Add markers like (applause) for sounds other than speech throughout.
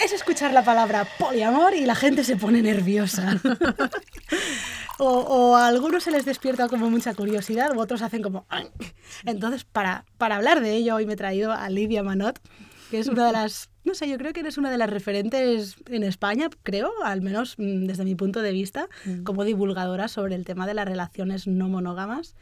Es escuchar la palabra poliamor y la gente se pone nerviosa. (laughs) o, a algunos se les despierta como mucha curiosidad, u otros hacen como... Entonces, para, para hablar de ello, hoy me he traído a Lidia Manot, que es una de las... No sé, yo creo que eres una de las referentes en España, creo, al menos mm, desde mi punto de vista, mm. como divulgadora sobre el tema de las relaciones no monógamas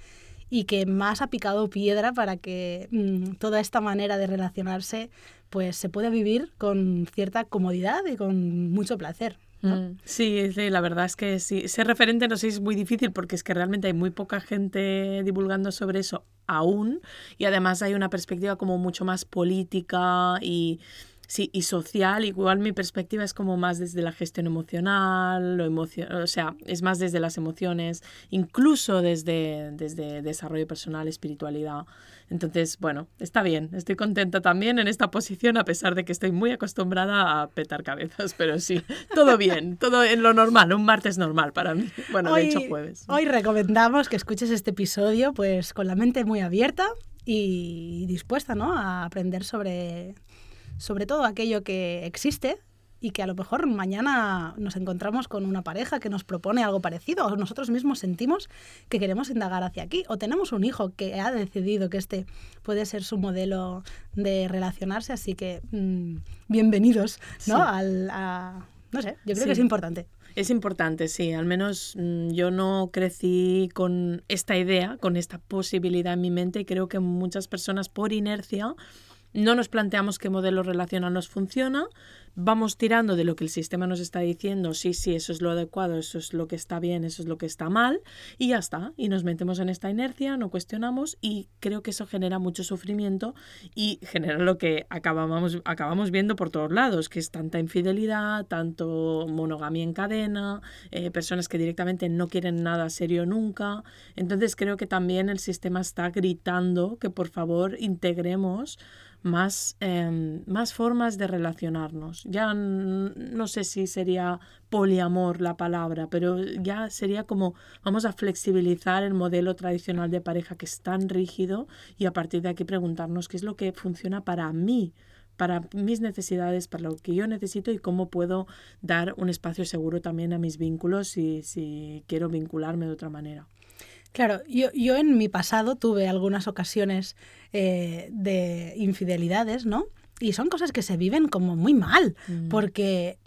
y que más ha picado piedra para que mm, toda esta manera de relacionarse pues se pueda vivir con cierta comodidad y con mucho placer. Mm, sí, la verdad es que sí. Ser referente no sé es muy difícil porque es que realmente hay muy poca gente divulgando sobre eso aún y además hay una perspectiva como mucho más política y Sí, y social, igual mi perspectiva es como más desde la gestión emocional, lo emocio o sea, es más desde las emociones, incluso desde, desde desarrollo personal, espiritualidad. Entonces, bueno, está bien, estoy contenta también en esta posición, a pesar de que estoy muy acostumbrada a petar cabezas, pero sí, todo bien, todo en lo normal, un martes normal para mí. Bueno, de hecho jueves. Hoy recomendamos que escuches este episodio pues con la mente muy abierta y dispuesta ¿no? a aprender sobre sobre todo aquello que existe y que a lo mejor mañana nos encontramos con una pareja que nos propone algo parecido o nosotros mismos sentimos que queremos indagar hacia aquí o tenemos un hijo que ha decidido que este puede ser su modelo de relacionarse, así que mm, bienvenidos, ¿no? Al, no sé, yo creo que es importante. Es importante, sí. Al menos mm, yo no crecí con esta idea, con esta posibilidad en mi mente y creo que muchas personas por inercia no nos planteamos qué modelo relacional nos funciona, vamos tirando de lo que el sistema nos está diciendo, sí, sí, eso es lo adecuado, eso es lo que está bien, eso es lo que está mal, y ya está. Y nos metemos en esta inercia, no cuestionamos, y creo que eso genera mucho sufrimiento y genera lo que acabamos, acabamos viendo por todos lados, que es tanta infidelidad, tanto monogamia en cadena, eh, personas que directamente no quieren nada serio nunca. Entonces creo que también el sistema está gritando que por favor integremos más, em, más formas de relacionarnos. Ya no sé si sería poliamor la palabra, pero ya sería como vamos a flexibilizar el modelo tradicional de pareja que es tan rígido y a partir de aquí preguntarnos qué es lo que funciona para mí para mis necesidades, para lo que yo necesito y cómo puedo dar un espacio seguro también a mis vínculos si, si quiero vincularme de otra manera. Claro, yo, yo en mi pasado tuve algunas ocasiones eh, de infidelidades, ¿no? Y son cosas que se viven como muy mal, mm. porque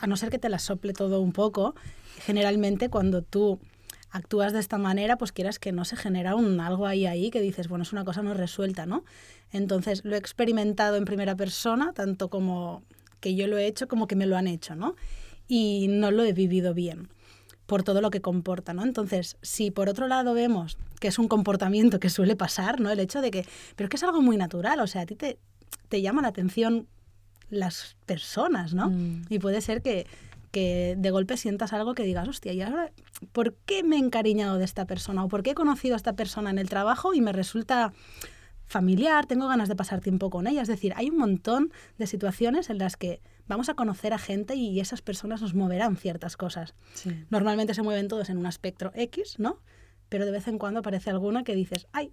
a no ser que te las sople todo un poco, generalmente cuando tú actúas de esta manera, pues quieras que no se genera un algo ahí ahí que dices, bueno, es una cosa no resuelta, ¿no? Entonces lo he experimentado en primera persona, tanto como que yo lo he hecho como que me lo han hecho, ¿no? Y no lo he vivido bien por todo lo que comporta, ¿no? Entonces, si por otro lado vemos que es un comportamiento que suele pasar, ¿no? El hecho de que, pero es que es algo muy natural, o sea, a ti te, te llama la atención las personas, ¿no? Mm. Y puede ser que, que de golpe sientas algo que digas, hostia, ¿y ahora por qué me he encariñado de esta persona? ¿O por qué he conocido a esta persona en el trabajo y me resulta familiar, tengo ganas de pasar tiempo con ella. Es decir, hay un montón de situaciones en las que vamos a conocer a gente y esas personas nos moverán ciertas cosas. Normalmente se mueven todos en un espectro X, ¿no? Pero de vez en cuando aparece alguna que dices, ay,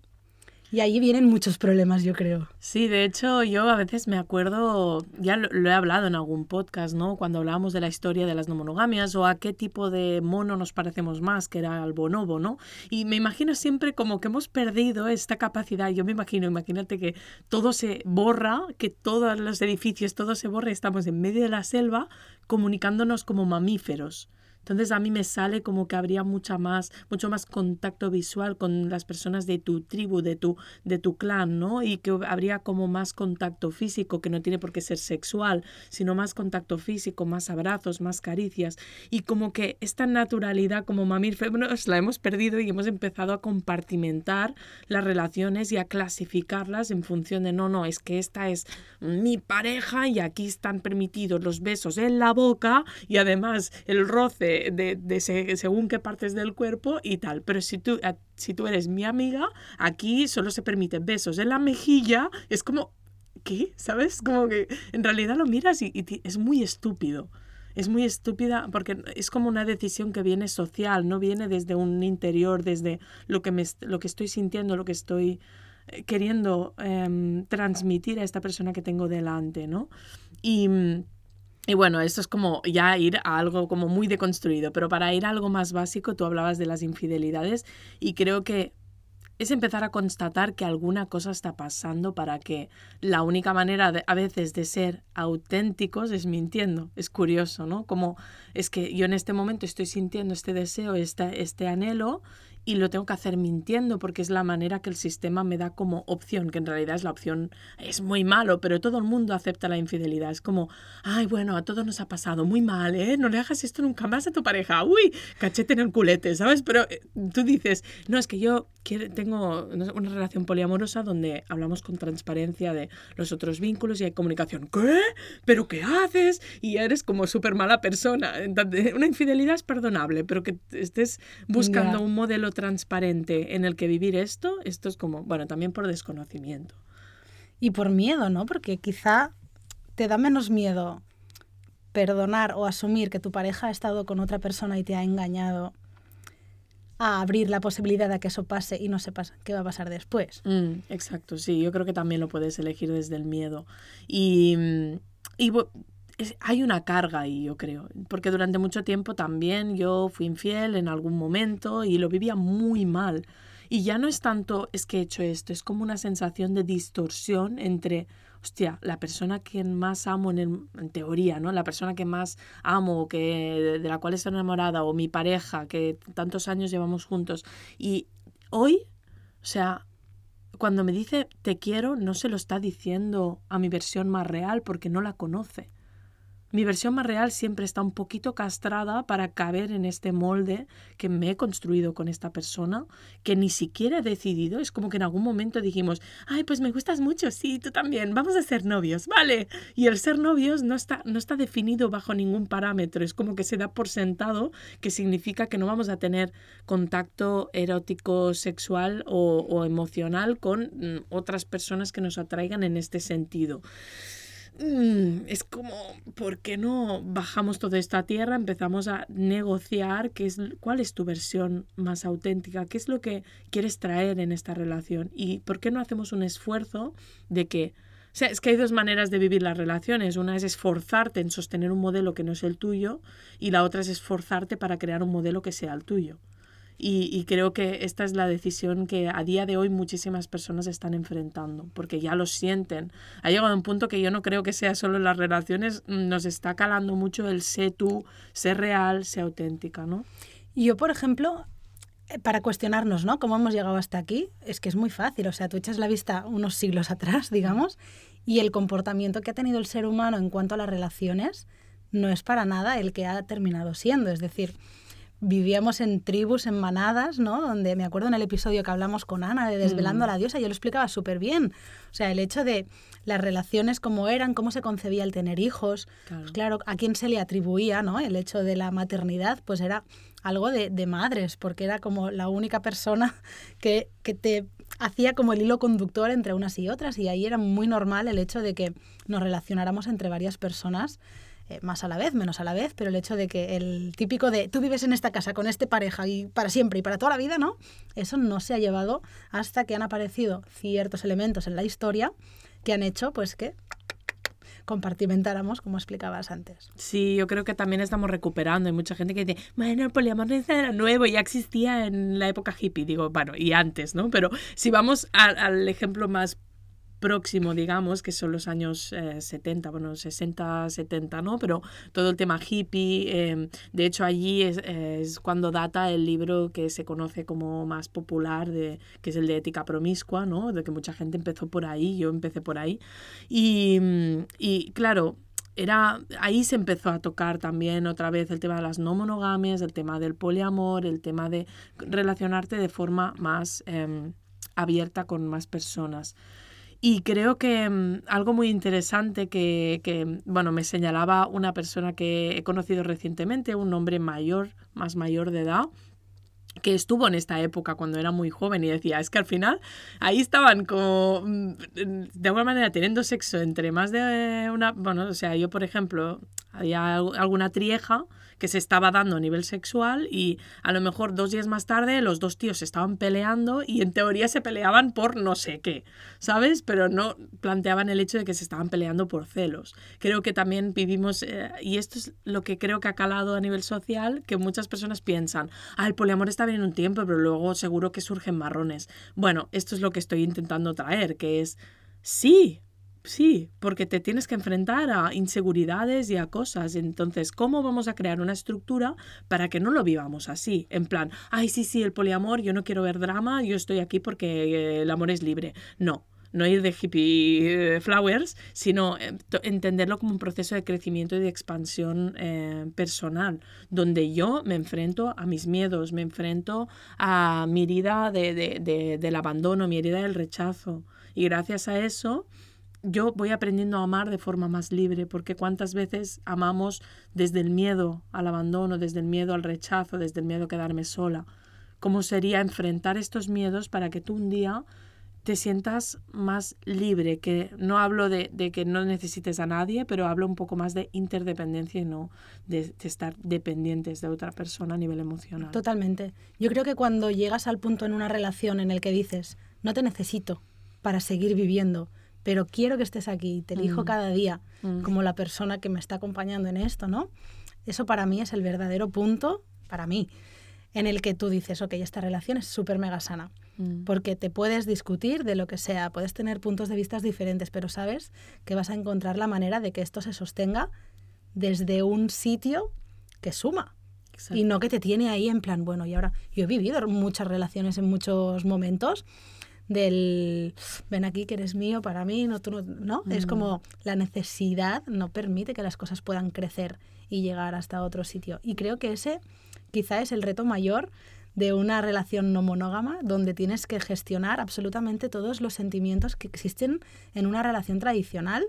y ahí vienen muchos problemas, yo creo. Sí, de hecho yo a veces me acuerdo, ya lo, he hablado en algún podcast, ¿no? Cuando hablábamos de la historia de las no monogamias o a qué tipo de mono nos parecemos más, que era el bonobo, ¿no? Y me imagino siempre como que hemos perdido esta capacidad. Yo me imagino, imagínate que todo se borra, que todos los edificios, todo se borra y estamos en medio de la selva comunicándonos como mamíferos. Entonces a mí me sale como que habría mucha más, mucho más contacto visual con las personas de tu tribu, de tu, de tu clan, ¿no? Y que habría como más contacto físico, que no tiene por qué ser sexual, sino más contacto físico, más abrazos, más caricias. Y como que esta naturalidad como mamíferos la hemos perdido y hemos empezado a compartimentar las relaciones y a clasificarlas en función de, no, no, es que esta es mi pareja y aquí están permitidos los besos en la boca y además el roce de, según qué partes del cuerpo y tal. Pero si tú, si tú eres mi amiga, aquí solo se permiten besos en la mejilla. Es como, ¿qué? ¿Sabes? Como que en realidad lo miras y, es muy estúpido es muy estúpida porque es como una decisión que viene social, no viene desde un interior, desde lo que, me, lo que estoy sintiendo, lo que estoy eh, queriendo em, transmitir a esta persona que tengo delante, ¿no? Y, y bueno, esto es como ya ir a algo como muy deconstruido, pero para ir a algo más básico, tú hablabas de las infidelidades y creo que es empezar a constatar que alguna cosa está pasando para que la única manera a veces de ser auténticos es mintiendo. Es curioso, ¿no? Como es que yo en este momento estoy sintiendo este deseo, este, este anhelo y lo tengo que hacer mintiendo porque es la manera que el sistema me da como opción, que en realidad es la opción, es muy malo, pero todo el mundo acepta la infidelidad. Es como, ay, bueno, a todos nos ha pasado muy mal, ¿eh? No le hagas esto nunca más a tu pareja. Uy, cachete en el culete, ¿sabes? Pero eh, tú dices, no, es que yo tengo una relación poliamorosa donde hablamos con transparencia de los otros vínculos y hay comunicación. ¿Qué? ¿Pero qué haces? Y eres como súper mala persona. Entonces, una infidelidad es perdonable, pero que estés buscando un modelo transparente en el que vivir esto, esto es como, bueno, también por desconocimiento. Y por miedo, ¿no? Porque quizá te da menos miedo perdonar o asumir que tu pareja ha estado con otra persona y te ha engañado a abrir la posibilidad de que eso pase y no sepas qué va a pasar después. Mm, exacto, sí, yo creo que también lo puedes elegir desde el miedo. Y, y hay una carga ahí, yo creo, porque durante mucho tiempo también yo fui infiel en algún momento y lo vivía muy mal. Y ya no es tanto es que he hecho esto, es como una sensación de distorsión entre, hostia, la persona que más amo en, teoría, ¿no? La persona que más amo, que de la cual estoy enamorada, o mi pareja, que tantos años llevamos juntos. Y hoy, o sea, cuando me dice te quiero, no se lo está diciendo a mi versión más real porque no la conoce. Mi versión más real siempre está un poquito castrada para caber en este molde que me he construido con esta persona, que ni siquiera he decidido. Es como que en algún momento dijimos, ay, pues me gustas mucho, sí, tú también, vamos a ser novios, vale. Y el ser novios no está, no está definido bajo ningún parámetro, es como que se da por sentado, que significa que no vamos a tener contacto erótico, sexual o, o emocional con mm, otras personas que nos atraigan en este sentido. Mm, es como, ¿por qué no bajamos toda esta tierra, empezamos a negociar qué es, cuál es tu versión más auténtica, qué es lo que quieres traer en esta relación y por qué no hacemos un esfuerzo de que, o sea, es que hay dos maneras de vivir las relaciones, una es esforzarte en sostener un modelo que no es el tuyo y la otra es esforzarte para crear un modelo que sea el tuyo. Y, creo que esta es la decisión que a día de hoy muchísimas personas están enfrentando, porque ya lo sienten. Ha llegado un punto que yo no creo que sea solo en las relaciones, nos está calando mucho el sé tú, sé real, sé auténtica, ¿no? Yo, por ejemplo, eh, para cuestionarnos, ¿no? ¿Cómo hemos llegado hasta aquí? Es que es muy fácil, o sea, tú echas la vista unos siglos atrás, digamos, y el comportamiento que ha tenido el ser humano en cuanto a las relaciones no es para nada el que ha terminado siendo, es decir, vivíamos en tribus, en manadas, ¿no? Donde me acuerdo en el episodio que hablamos con Ana de Desvelando a la mm. Diosa, yo lo explicaba súper bien. O sea, el hecho de las relaciones como eran, cómo se concebía el tener hijos. Claro. Pues claro, a quién se le atribuía, ¿no? El hecho de la maternidad, pues era algo de, de madres, porque era como la única persona (laughs) que, que te hacía como el hilo conductor entre unas y otras y ahí era muy normal el hecho de que nos relacionáramos entre varias personas eh, más a la vez, menos a la vez, pero el hecho de que el típico de tú vives en esta casa con este pareja y para siempre y para toda la vida, ¿no? Eso no se ha llevado hasta que han aparecido ciertos elementos en la historia que han hecho pues que compartimentáramos, como explicabas antes. Sí, yo creo que también estamos recuperando. Hay mucha gente que dice, bueno, el poliamor no nada nuevo, ya existía en la época hippie. Digo, bueno, y antes, ¿no? Pero si vamos al ejemplo más próximo, digamos, que son los años 70, eh, bueno, 60, 70, ¿no? Pero todo el tema hippie, em, de hecho allí es, cuando data el libro que se conoce como más popular, de, que es el de Ética Promiscua, ¿no? De que mucha gente empezó por ahí, yo empecé por ahí. Y, y claro, era, ahí se empezó a tocar también otra vez el tema de las no monogamias, el tema del poliamor, el tema de relacionarte de forma más em, abierta con más personas. Y creo que mm, algo muy interesante que, que, bueno, me señalaba una persona que he conocido recientemente, un hombre mayor, más mayor de edad, que estuvo en esta época cuando era muy joven y decía, es que al final ahí estaban como, mm, de alguna manera, teniendo sexo entre más de una, bueno, o sea, yo por ejemplo, había alguna trieja que se estaba dando a nivel sexual y a lo mejor dos días más tarde los dos tíos se estaban peleando y en teoría se peleaban por no sé qué, ¿sabes? Pero no planteaban el hecho de que se estaban peleando por celos. Creo que también vivimos, eh, y esto es lo que creo que ha calado a nivel social, que muchas personas piensan, ah, el poliamor está bien un tiempo, pero luego seguro que surgen marrones. Bueno, esto es lo que estoy intentando traer, que es, sí, Sí, porque te tienes que enfrentar a inseguridades y a cosas. Entonces, ¿cómo vamos a crear una estructura para que no lo vivamos así? En plan, ay, sí, sí, el poliamor, yo no quiero ver drama, yo estoy aquí porque el amor es libre. No, no ir de hippie eh, flowers, sino eh, entenderlo como un proceso de crecimiento y de expansión eh, personal, donde yo me enfrento a mis miedos, me enfrento a mi herida de, del abandono, mi herida del rechazo. Y gracias a eso yo voy aprendiendo a amar de forma más libre, porque cuántas veces amamos desde el miedo al abandono, desde el miedo al rechazo, desde el miedo a quedarme sola. ¿Cómo sería enfrentar estos miedos para que tú un día te sientas más libre? Que no hablo de, que no necesites a nadie, pero hablo un poco más de interdependencia y no de, de estar dependientes de otra persona a nivel emocional. Totalmente. Yo creo que cuando llegas al punto en una relación en el que dices, no te necesito para seguir viviendo, pero quiero que estés aquí, te elijo mm. cada día mm. como la persona que me está acompañando en esto, ¿no? Eso para mí es el verdadero punto, para mí, en el que tú dices, ok, esta relación es súper mega sana, mm. porque te puedes discutir de lo que sea, puedes tener puntos de vista diferentes, pero sabes que vas a encontrar la manera de que esto se sostenga desde un sitio que suma. Y no que te tiene ahí en plan, bueno, y ahora yo he vivido muchas relaciones en muchos momentos del ven aquí que eres mío para mí, no, tú no, ¿no? Es mm. como la necesidad no permite que las cosas puedan crecer y llegar hasta otro sitio. Y creo que ese quizá es el reto mayor de una relación no monógama donde tienes que gestionar absolutamente todos los sentimientos que existen en una relación tradicional.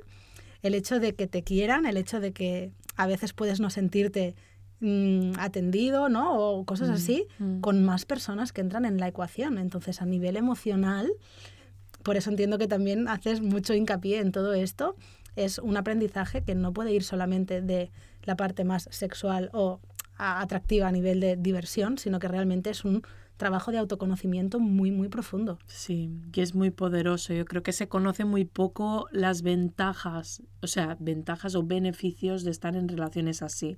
El hecho de que te quieran, el hecho de que a veces puedes no sentirte Mm, atendido, ¿no? O cosas mm, así, mm. con más personas que entran en la ecuación. Entonces, a nivel emocional, por eso entiendo que también haces mucho hincapié en todo esto, es un aprendizaje que no puede ir solamente de la parte más sexual o atractiva a nivel de diversión, sino que realmente es un trabajo de autoconocimiento muy, muy profundo. Sí, que es muy poderoso. Yo creo que se conoce muy poco las ventajas, o sea, ventajas o beneficios de estar en relaciones así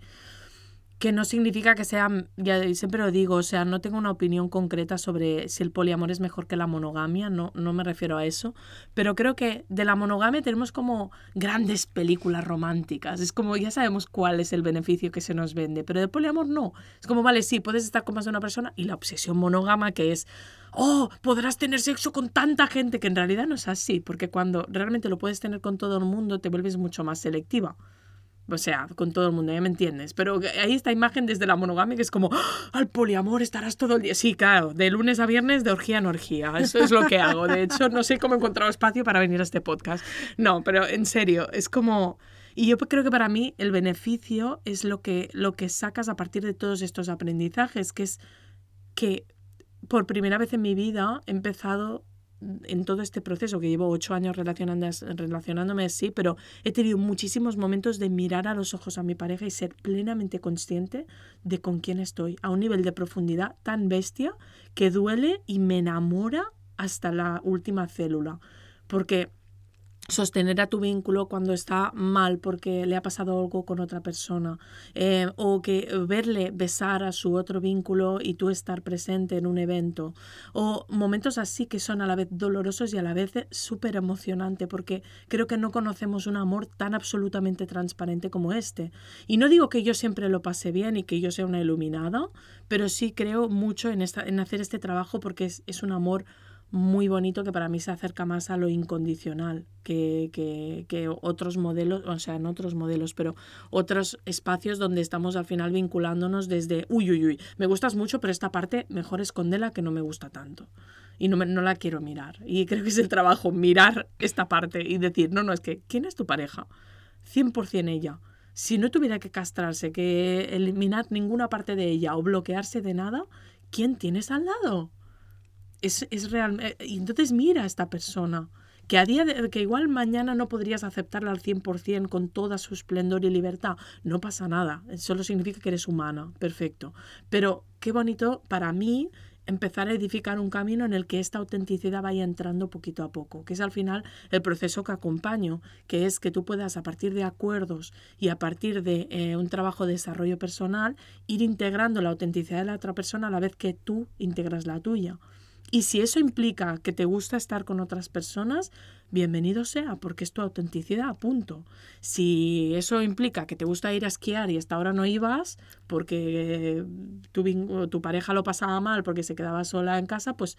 que no significa que sea, ya siempre lo digo, o sea, no tengo una opinión concreta sobre si el poliamor es mejor que la monogamia, no, no me refiero a eso, pero creo que de la monogamia tenemos como grandes películas románticas, es como ya sabemos cuál es el beneficio que se nos vende, pero de poliamor no, es como, vale, sí, puedes estar con más de una persona y la obsesión monógama que es, oh, podrás tener sexo con tanta gente, que en realidad no es así, porque cuando realmente lo puedes tener con todo el mundo te vuelves mucho más selectiva. O sea, con todo el mundo, ya me entiendes. Pero hay esta imagen desde la monogamia que es como, ¡Ah! al poliamor estarás todo el día. Sí, claro, de lunes a viernes, de orgía en orgía. Eso es lo que hago. De hecho, no sé cómo he encontrado espacio para venir a este podcast. No, pero en serio, es como... Y yo creo que para mí el beneficio es lo que, lo que sacas a partir de todos estos aprendizajes, que es que por primera vez en mi vida he empezado en todo este proceso, que llevo ocho años relacionándome así, pero he tenido muchísimos momentos de mirar a los ojos a mi pareja y ser plenamente consciente de con quién estoy, a un nivel de profundidad tan bestia que duele y me enamora hasta la última célula. Porque sostener a tu vínculo cuando está mal porque le ha pasado algo con otra persona eh, o que verle besar a su otro vínculo y tú estar presente en un evento o momentos así que son a la vez dolorosos y a la vez súper emocionante porque creo que no conocemos un amor tan absolutamente transparente como este. Y no digo que yo siempre lo pase bien y que yo sea una iluminada pero sí creo mucho en, hacer este trabajo porque es un amor muy bonito que para mí se acerca más a lo incondicional que, que, que, otros modelos, o sea, no otros modelos, pero otros espacios donde estamos al final vinculándonos desde, uy, uy, uy, me gustas mucho, pero esta parte mejor escondela que no me gusta tanto. Y no, me, no la quiero mirar. Y creo que es el trabajo, mirar esta parte y decir, no, no, es que, ¿quién es tu pareja? 100% ella. Si no tuviera que castrarse, que eliminar ninguna parte de ella o bloquearse de nada, ¿quién tienes al lado? Es, es real. Eh, y entonces mira a esta persona. que a día de, que igual mañana no podrías aceptarla al 100% con toda su esplendor y libertad, no pasa nada, solo significa que eres humana, perfecto. Pero qué bonito para mí empezar a edificar un camino en el que esta autenticidad vaya entrando poquito a poco, que es al final el proceso que acompaño, que es que tú puedas a partir de acuerdos y a partir de eh, un trabajo de desarrollo personal ir integrando la autenticidad de la otra persona a la vez que tú integras la tuya. Y si eso implica que te gusta estar con otras personas, bienvenido sea, porque es tu autenticidad, punto. Si eso implica que te gusta ir a esquiar y hasta ahora no ibas porque tu, tu pareja lo pasaba mal porque se quedaba sola en casa, pues,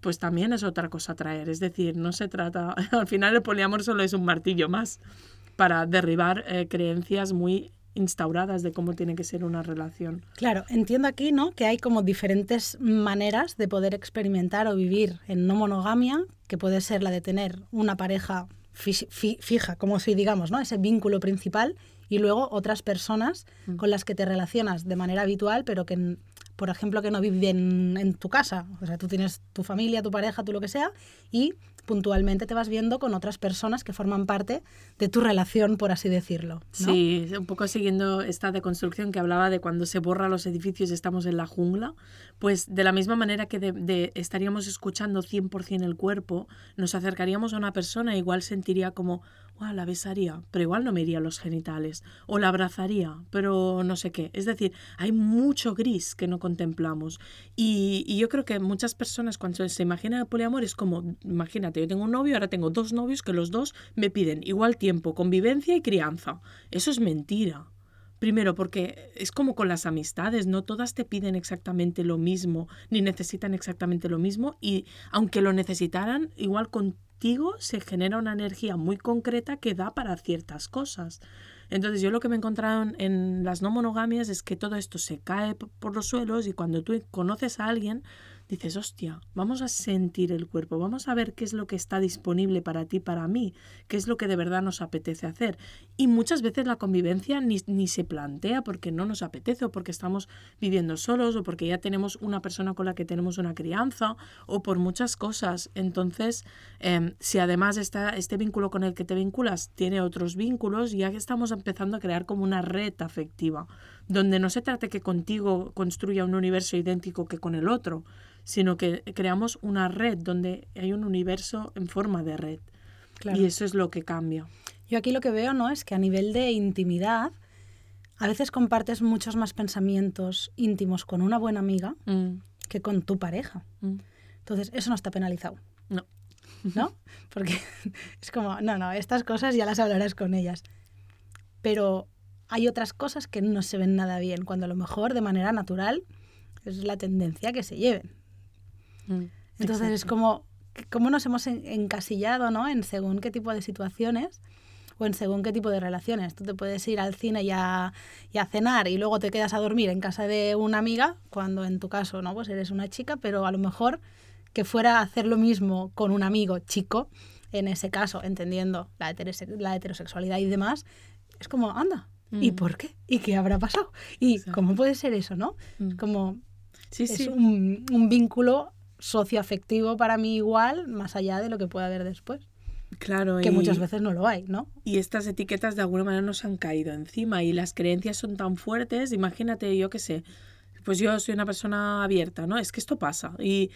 pues también es otra cosa traer. Es decir, no se trata, (laughs) al final el poliamor solo es un martillo más para derribar eh, creencias muy instauradas de cómo tiene que ser una relación. Claro, entiendo aquí, ¿no? Que hay como diferentes maneras de poder experimentar o vivir en no monogamia, que puede ser la de tener una pareja fija, como si digamos, ¿no? Ese vínculo principal y luego otras personas mm. con las que te relacionas de manera habitual, pero que, por ejemplo, que no viven en tu casa. O sea, tú tienes tu familia, tu pareja, tú lo que sea, y puntualmente te vas viendo con otras personas que forman parte de tu relación, por así decirlo. Sí, un poco siguiendo esta deconstrucción que hablaba de cuando se borra los edificios y estamos en la jungla, pues de la misma manera que de, estaríamos escuchando 100% el cuerpo, nos acercaríamos a una persona e igual sentiría como, la besaría, pero igual no me iría los genitales, o la abrazaría, pero no sé qué. Es decir, hay mucho gris que no contemplamos. Y, y yo creo que muchas personas cuando se imaginan el poliamor es como, imagínate, yo tengo un novio, ahora tengo dos novios que los dos me piden igual tiempo, convivencia y crianza. Eso es mentira. Primero, porque es como con las amistades, no todas te piden exactamente lo mismo, ni necesitan exactamente lo mismo, y aunque lo necesitaran, igual con se genera una energía muy concreta que da para ciertas cosas. Entonces yo lo que me he encontrado en las no monogamias es que todo esto se cae por los suelos y cuando tú conoces a alguien, dices, hostia, vamos a sentir el cuerpo, vamos a ver qué es lo que está disponible para ti, para mí, qué es lo que de verdad nos apetece hacer. Y muchas veces la convivencia ni, ni se plantea porque no nos apetece o porque estamos viviendo solos o porque ya tenemos una persona con la que tenemos una crianza o por muchas cosas. Entonces, em, si además está, este vínculo con el que te vinculas tiene otros vínculos, ya que estamos empezando a crear como una red afectiva, donde no se trate que contigo construya un universo idéntico que con el otro, sino que creamos una red donde hay un universo en forma de red. Y eso es lo que cambia. Yo aquí lo que veo no es que a nivel de intimidad, a veces compartes muchos más pensamientos íntimos con una buena amiga mm. que con tu pareja. Mm. Entonces, eso no está penalizado. No. ¿No? Porque (laughs) es como, no, no, estas cosas ya las hablarás con ellas. Pero hay otras cosas que no se ven nada bien, cuando a lo mejor de manera natural es la tendencia que se lleven. Mm, Entonces es como, cómo nos hemos encasillado ¿no? en según qué tipo de situaciones o en según qué tipo de relaciones. Tú te puedes ir al cine y a, cenar y luego te quedas a dormir en casa de una amiga, cuando en tu caso no pues eres una chica, pero a lo mejor que fuera a hacer lo mismo con un amigo chico, en ese caso, entendiendo la, la heterosexualidad y demás, es como, anda, ¿y mm. por qué? ¿Y qué habrá pasado? ¿Y cómo puede ser eso, no? Mm. Como sí, es Un, un vínculo socioafectivo para mí igual, más allá de lo que pueda haber después. Claro, que muchas veces no lo hay, ¿no? Y estas etiquetas de alguna manera nos han caído encima y las creencias son tan fuertes, imagínate, yo qué sé, pues yo soy una persona abierta, ¿no? Es que esto pasa y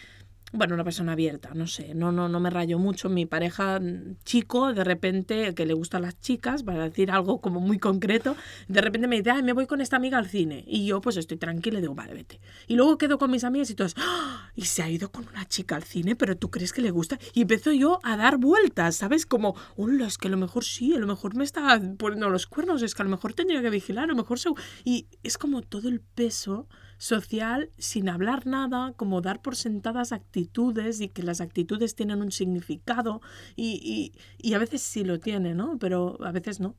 bueno, una persona abierta, no sé, no, no, no me rayo mucho. Mi pareja mm, chico, de repente, que le gustan las chicas, para decir algo como muy concreto, de repente me dice, Ay, me voy con esta amiga al cine. Y yo pues estoy tranquila y digo, vale, vete. Y luego quedo con mis amigas y todos, ¡Ah! y se ha ido con una chica al cine, pero tú crees que le gusta. Y empiezo yo a dar vueltas, ¿sabes? Como, hola, es que a lo mejor sí, a lo mejor me está poniendo los cuernos, es que a lo mejor tendría que vigilar, a lo mejor se... Y es como todo el peso social sin hablar nada, como dar por sentadas actitudes y que las actitudes tienen un significado y, y, a veces sí lo tiene, ¿no? Pero a veces no.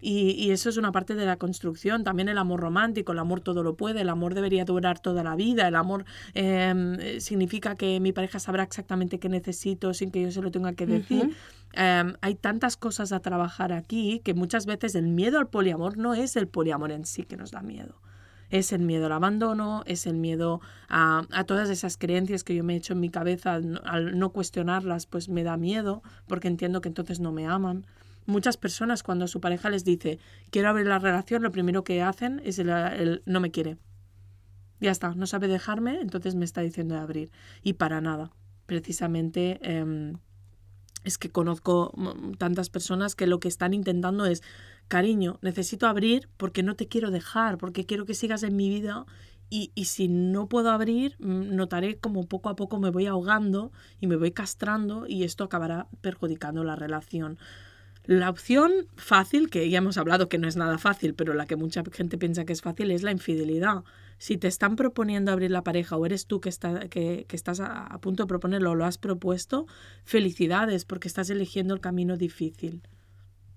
Y, y, eso es una parte de la construcción. También el amor romántico, el amor todo lo puede, el amor debería durar toda la vida, el amor em, significa que mi pareja sabrá exactamente qué necesito sin que yo se lo tenga que decir. Em, hay tantas cosas a trabajar aquí que muchas veces el miedo al poliamor no es el poliamor en sí que nos da miedo Es el miedo al abandono, es el miedo a, a todas esas creencias que yo me he hecho en mi cabeza, al no cuestionarlas, pues me da miedo, porque entiendo que entonces no me aman. Muchas personas cuando su pareja les dice quiero abrir la relación, lo primero que hacen es el, no me quiere. Ya está, no sabe dejarme, entonces me está diciendo de abrir. Y para nada. Precisamente em, es que conozco tantas personas que lo que están intentando es, cariño, necesito abrir porque no te quiero dejar, porque quiero que sigas en mi vida y, y, si no puedo abrir, mm, notaré como poco a poco me voy ahogando y me voy castrando y esto acabará perjudicando la relación. La opción fácil, que ya hemos hablado que no es nada fácil, pero la que mucha gente piensa que es fácil, es la infidelidad. Si te están proponiendo abrir la pareja o eres tú que, está, que, que estás a, a, punto de proponerlo o lo has propuesto, felicidades porque estás eligiendo el camino difícil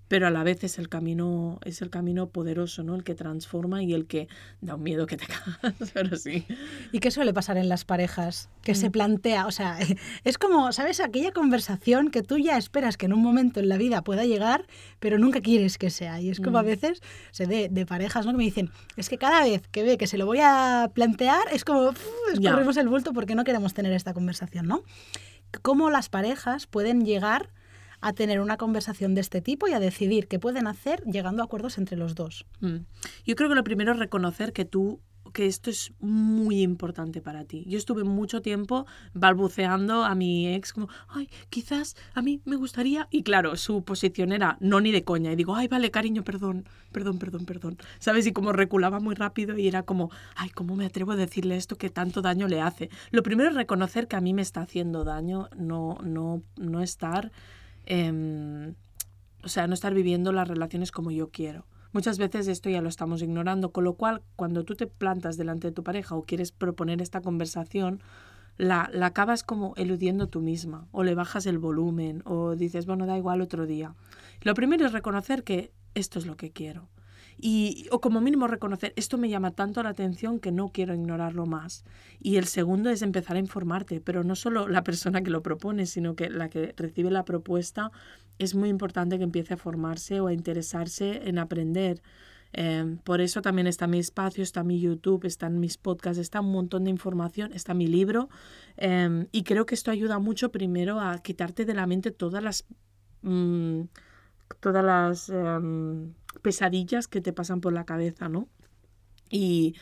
pero a la vez es el camino es el camino poderoso no el que transforma y el que da un miedo que te (laughs) cagas pero sí. Y qué suele pasar en las parejas que se mm. plantea o sea (laughs) es como sabes aquella conversación que tú ya esperas que en un momento en la vida pueda llegar pero nunca quieres que sea. Y es como a mm. veces se de, de parejas no que me dicen es que cada vez que ve que se lo voy a plantear es como escurrimos el bulto porque no queremos tener esta conversación no cómo las parejas pueden llegar a tener una conversación de este tipo y a decidir qué pueden hacer llegando a acuerdos entre los dos. Mm. Yo creo que lo primero es reconocer que tú que esto es muy importante para ti. Yo estuve mucho tiempo balbuceando a mi ex como, ay, quizás a mí me gustaría. Y claro, su posición era no ni de coña. Y digo, ay, vale, cariño, perdón, perdón, perdón, perdón. ¿Sabes? Y como reculaba muy rápido y era como, ay, ¿cómo me atrevo a decirle esto que tanto daño le hace? Lo primero es reconocer que a mí me está haciendo daño, no, no, no estar Em, o sea, no estar viviendo las relaciones como yo quiero. Muchas veces esto ya lo estamos ignorando, con lo cual cuando tú te plantas delante de tu pareja o quieres proponer esta conversación, la, la acabas como eludiendo tú misma, o le bajas el volumen, o dices, bueno, da igual otro día. Lo primero es reconocer que esto es lo que quiero y, o como mínimo reconocer, esto me llama tanto la atención que no quiero ignorarlo más. Y el segundo es empezar a informarte, pero no solo la persona que lo propone, sino que la que recibe la propuesta es muy importante que empiece a formarse o a interesarse en aprender. Eh, por eso también está mi espacio, está mi YouTube, están mis podcasts, está un montón de información, está mi libro. Eh, y creo que esto ayuda mucho primero a quitarte de la mente todas las... Mmm, todas las em, pesadillas que te pasan por la cabeza, ¿no? Y,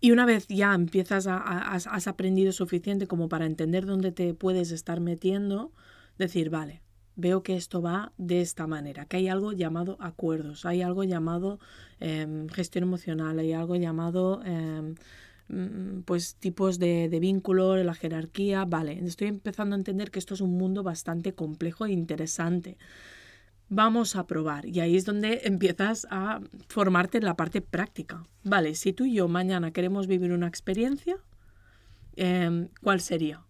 y una vez ya empiezas a, has aprendido suficiente como para entender dónde te puedes estar metiendo, decir, vale, veo que esto va de esta manera, que hay algo llamado acuerdos, hay algo llamado em, gestión emocional, hay algo llamado em, mm, pues tipos de, de vínculo, la jerarquía, vale, estoy empezando a entender que esto es un mundo bastante complejo e interesante vamos a probar. Y ahí es donde empiezas a formarte en la parte práctica. Vale, si tú y yo mañana queremos vivir una experiencia, em, ¿cuál sería?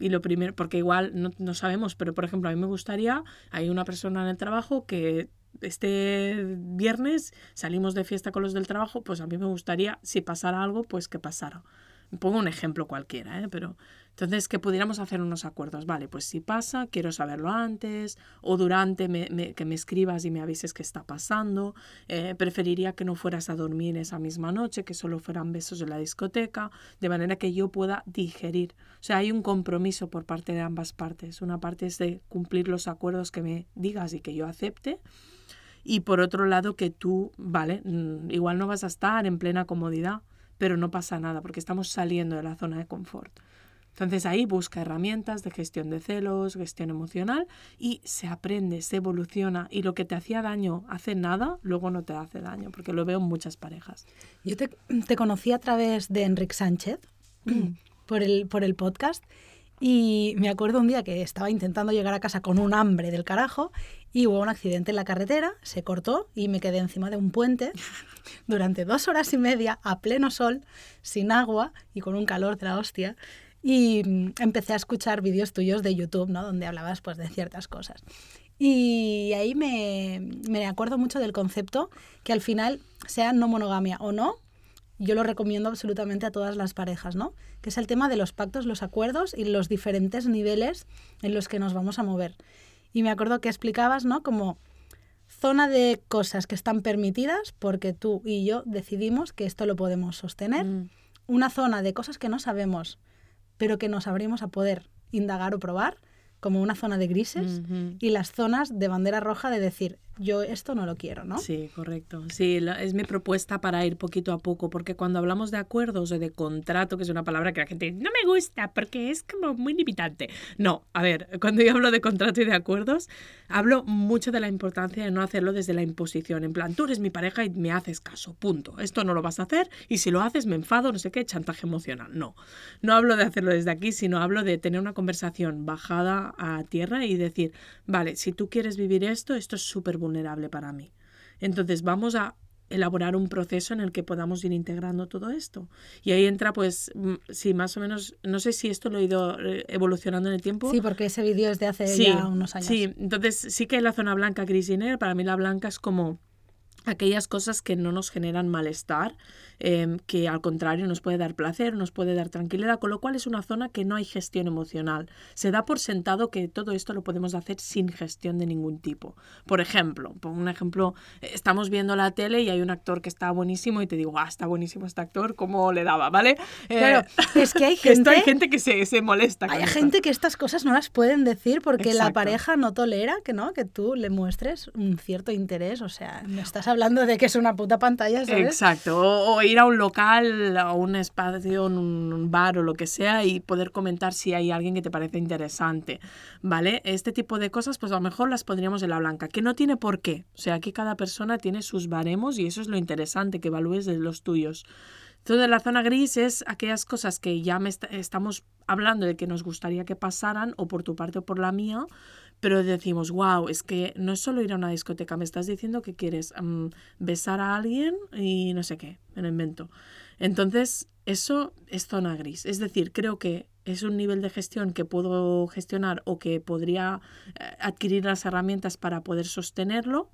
Y lo primero, porque igual no, no, sabemos, pero por ejemplo, a mí me gustaría, hay una persona en el trabajo que este viernes salimos de fiesta con los del trabajo, pues a mí me gustaría, si pasara algo, pues que pasara. Pongo un ejemplo cualquiera, ¿eh? pero entonces que pudiéramos hacer unos acuerdos. Vale, pues si pasa, quiero saberlo antes o durante que me escribas y me avises qué está pasando. Eh, preferiría que no fueras a dormir esa misma noche, que solo fueran besos en la discoteca, de manera que yo pueda digerir. O sea, hay un compromiso por parte de ambas partes. Una parte es de cumplir los acuerdos que me digas y que yo acepte. Y por otro lado, que tú, vale, mm, igual no vas a estar en plena comodidad pero no pasa nada porque estamos saliendo de la zona de confort. Entonces ahí busca herramientas de gestión de celos, gestión emocional y se aprende, se evoluciona y lo que te hacía daño hace nada, luego no te hace daño, porque lo veo en muchas parejas. Yo te, te conocí a través de Enrique Sánchez mm. (clears throat) por, el, por el podcast y me acuerdo un día que estaba intentando llegar a casa con un hambre del carajo y hubo un accidente en la carretera, se cortó y me quedé encima de un puente (laughs) durante dos horas y media a pleno sol, sin agua y con un calor de la hostia. Y mm, empecé a escuchar vídeos tuyos de YouTube, ¿no? Donde hablabas pues, de ciertas cosas. Y ahí me, me acuerdo mucho del concepto que al final, sea no monogamia o no, yo lo recomiendo absolutamente a todas las parejas, ¿no? Que es el tema de los pactos, los acuerdos y los diferentes niveles en los que nos vamos a mover. Y me acuerdo que explicabas, ¿no? Como zona de cosas que están permitidas porque tú y yo decidimos que esto lo podemos sostener. Mm. Una zona de cosas que no sabemos, pero que nos abrimos a poder indagar o probar, como una zona de grises. Y las zonas de bandera roja de decir, yo esto no lo quiero, ¿no? Sí, correcto. Sí, es mi propuesta para ir poquito a poco, porque cuando hablamos de acuerdos o de contrato, que es una palabra que la gente no me gusta porque es como muy limitante. No, a ver, cuando yo hablo de contrato y de acuerdos, hablo mucho de la importancia de no hacerlo desde la imposición. En plan, tú eres mi pareja y me haces caso, punto. Esto no lo vas a hacer y si lo haces me enfado, no sé qué, chantaje emocional. No, no hablo de hacerlo desde aquí, sino hablo de tener una conversación bajada a tierra y decir, vale, si tú quieres vivir esto, esto es súper vulnerable para mí. Entonces vamos a elaborar un proceso en el que podamos ir integrando todo esto. Y ahí entra, pues, mm, sí, más o menos, no sé si esto lo he ido eh, evolucionando en el tiempo. Sí, porque ese vídeo es de hace Sí, ya unos años. Sí, entonces sí que hay la zona blanca, gris y negra. Para mí la blanca es como aquellas cosas que no nos generan malestar, eh, que al contrario nos puede dar placer, nos puede dar tranquilidad, con lo cual es una zona que no hay gestión emocional. Se da por sentado que todo esto lo podemos hacer sin gestión de ningún tipo. Por ejemplo, pongo un ejemplo, estamos viendo la tele y hay un actor que está buenísimo y te digo, ah, está buenísimo este actor, ¿cómo le daba? ¿Vale? Eh, Claro, es que hay (laughs) que esto hay gente- gente que se, se molesta. Hay esto. gente que estas cosas no las pueden decir porque la pareja no tolera que no que tú le muestres un cierto interés. O sea, me estás hablando de que es una puta pantalla, ¿sabes? Exacto, o, ir a un local, a un espacio, un bar o lo que sea y poder comentar si hay alguien que te parece interesante, ¿vale? Este tipo de cosas, pues a lo mejor las pondríamos en la blanca, que no tiene por qué. O sea, aquí cada persona tiene sus baremos y eso es lo interesante, que evalúes de los tuyos. Entonces, la zona gris es aquellas cosas que ya me est- estamos hablando de que nos gustaría que pasaran, o por tu parte o por la mía, pero decimos, wow, es que no es solo ir a una discoteca, me estás diciendo que quieres mm, besar a alguien y no sé qué, me lo invento. Entonces, eso es zona gris. Es decir, creo que es un nivel de gestión que puedo gestionar o que podría eh, adquirir las herramientas para poder sostenerlo,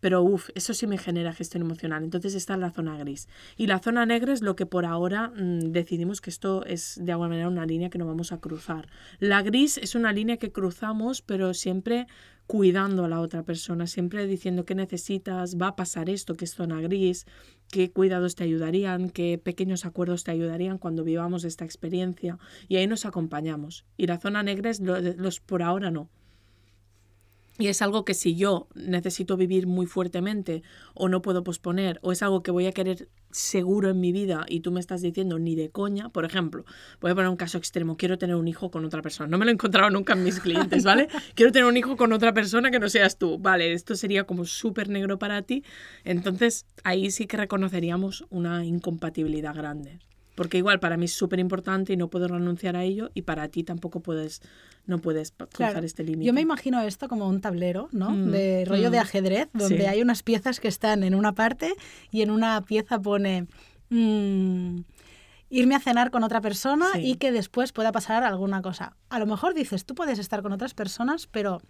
pero uff, eso sí me genera gestión emocional. Entonces está en la zona gris. Y la zona negra es lo que por ahora mm, decidimos que esto es de alguna manera una línea que no vamos a cruzar. La gris es una línea que cruzamos, pero siempre cuidando a la otra persona, siempre diciendo qué necesitas, va a pasar esto, que es zona gris, qué cuidados te ayudarían, qué pequeños acuerdos te ayudarían cuando vivamos esta experiencia. Y ahí nos acompañamos. Y la zona negra es lo- los por ahora no. Y es algo que si yo necesito vivir muy fuertemente o no puedo posponer o es algo que voy a querer seguro en mi vida y tú me estás diciendo ni de coña, por ejemplo, voy a poner un caso extremo, quiero tener un hijo con otra persona, no me lo he encontrado nunca en mis clientes, ¿vale? (laughs) quiero tener un hijo con otra persona que no seas tú, vale, esto sería como súper negro para ti, entonces ahí sí que reconoceríamos una incompatibilidad grande. Porque igual para mí es súper importante y no puedo renunciar a ello y para ti tampoco puedes, no puedes cruzar Claro. este límite. Yo me imagino esto como un tablero, ¿no? Mm, De rollo de mm. ajedrez, donde Sí. hay unas piezas que están en una parte y en una pieza pone mm, irme a cenar con otra persona Sí. y que después pueda pasar alguna cosa. A lo mejor dices, tú puedes estar con otras personas, pero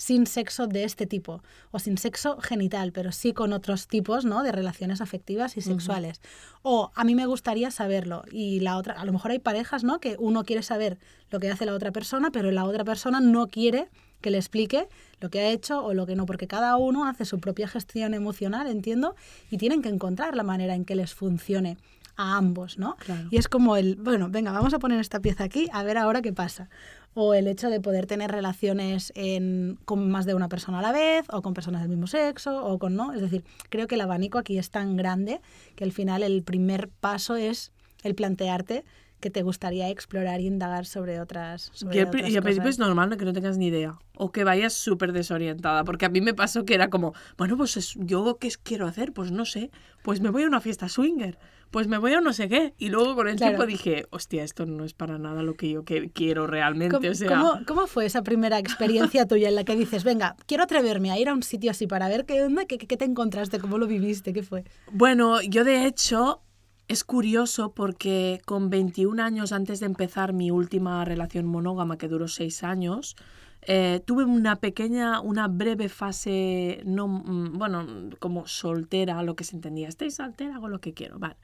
sin sexo de este tipo o sin sexo genital, pero sí con otros tipos, ¿no? De relaciones afectivas y sexuales. O a mí me gustaría saberlo y la otra, a lo mejor hay parejas, ¿no? Que uno quiere saber lo que hace la otra persona, pero la otra persona no quiere que le explique lo que ha hecho o lo que no, porque cada uno hace su propia gestión emocional, entiendo, y tienen que encontrar la manera en que les funcione a ambos, ¿no? Claro. Y es como el, bueno, venga, vamos a poner esta pieza aquí, a ver ahora qué pasa. O el hecho de poder tener relaciones en- con más de una persona a la vez, o con personas del mismo sexo, o con no. Es decir, creo que el abanico aquí es tan grande que al final el primer paso es el plantearte que te gustaría explorar y indagar sobre otras, sobre Y al, pri- otras y al principio es normal que no tengas ni idea o que vayas súper desorientada, porque a mí me pasó que era como, bueno, pues es- yo qué quiero hacer, pues no sé, pues me voy a una fiesta swinger, pues me voy a no sé qué, y luego con el Claro. tiempo dije, hostia, esto no es para nada lo que yo que- quiero realmente, ¿Cómo, o sea, cómo- cómo fue esa primera experiencia tuya en la que dices, venga, quiero atreverme a ir a un sitio así para ver qué onda, qué, qué te encontraste, cómo lo viviste, qué fue? Bueno, yo de hecho es curioso porque con 21 años antes de empezar mi última relación monógama que duró 6 años, eh, tuve una pequeña, una breve fase, no, mm, bueno, como soltera, lo que se entendía, estoy soltera, hago lo que quiero, vale.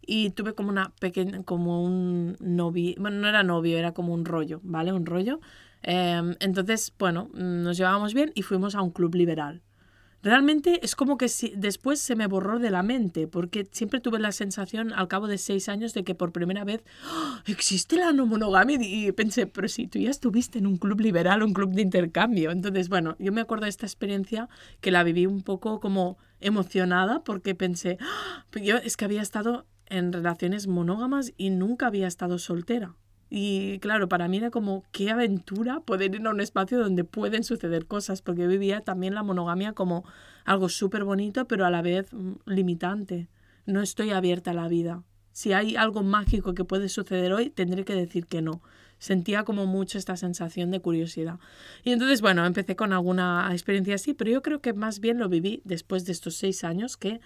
Y tuve como una pequeña, como un novio, bueno, no era novio, era como un rollo, ¿vale? Un rollo. Em, entonces, bueno, mm, nos llevábamos bien y fuimos a un club liberal. Realmente es como que si, después se me borró de la mente, porque siempre tuve la sensación al cabo de seis años de que por primera vez ¡Ah! existe la no monogamia y pensé, pero si tú ya estuviste en un club liberal, un club de intercambio. Entonces, bueno, yo me acuerdo de esta experiencia que la viví un poco como emocionada porque pensé, ¡Ah! yo es que había estado en relaciones monógamas y nunca había estado soltera. Y claro, para mí era como qué aventura poder ir a un espacio donde pueden suceder cosas, porque vivía también la monogamia como algo súper bonito, pero a la vez mm, limitante. No estoy abierta a la vida. Si hay algo mágico que puede suceder hoy, tendré que decir que no. Sentía como mucho esta sensación de curiosidad. Y entonces, bueno, empecé con alguna experiencia así, pero yo creo que más bien lo viví después de estos seis años que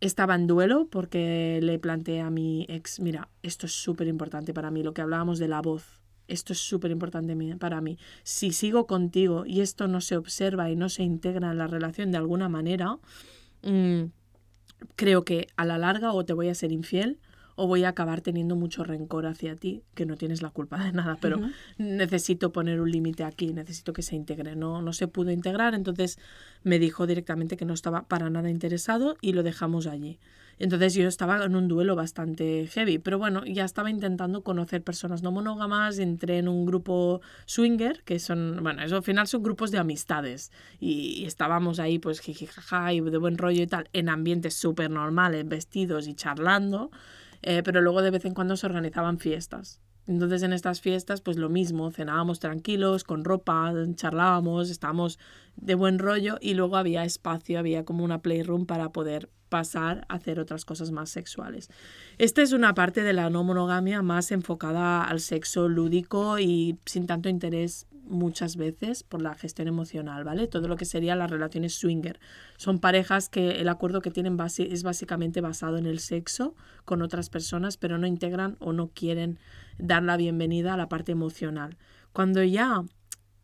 estaba en duelo porque le planteé a mi ex, mira, esto es súper importante para mí, lo que hablábamos de la voz. Esto es súper importante para mí. Si sigo contigo y esto no se observa y no se integra en la relación de alguna manera, mm, creo que a la larga o te voy a ser infiel o voy a acabar teniendo mucho rencor hacia ti, que no tienes la culpa de nada, pero necesito poner un límite aquí, necesito que se integre. No, no se pudo integrar, entonces me dijo directamente que no estaba para nada interesado y lo dejamos allí. Entonces yo estaba en un duelo bastante heavy, pero bueno, ya estaba intentando conocer personas no monógamas, entré en un grupo swinger, que son, bueno, eso al final son grupos de amistades, y, estábamos ahí pues jijijaja y de buen rollo y tal, en ambientes súper normales, vestidos y charlando, eh, pero luego de vez en cuando se organizaban fiestas. Entonces en estas fiestas pues lo mismo, cenábamos tranquilos, con ropa, charlábamos, estábamos de buen rollo y luego había espacio, había como una playroom para poder pasar a hacer otras cosas más sexuales. Esta es una parte de la no monogamia más enfocada al sexo lúdico y sin tanto interés muchas veces por la gestión emocional, ¿vale? Todo lo que sería las relaciones swinger. Son parejas que el acuerdo que tienen es básicamente basado en el sexo con otras personas, pero no integran o no quieren dar la bienvenida a la parte emocional. Cuando ya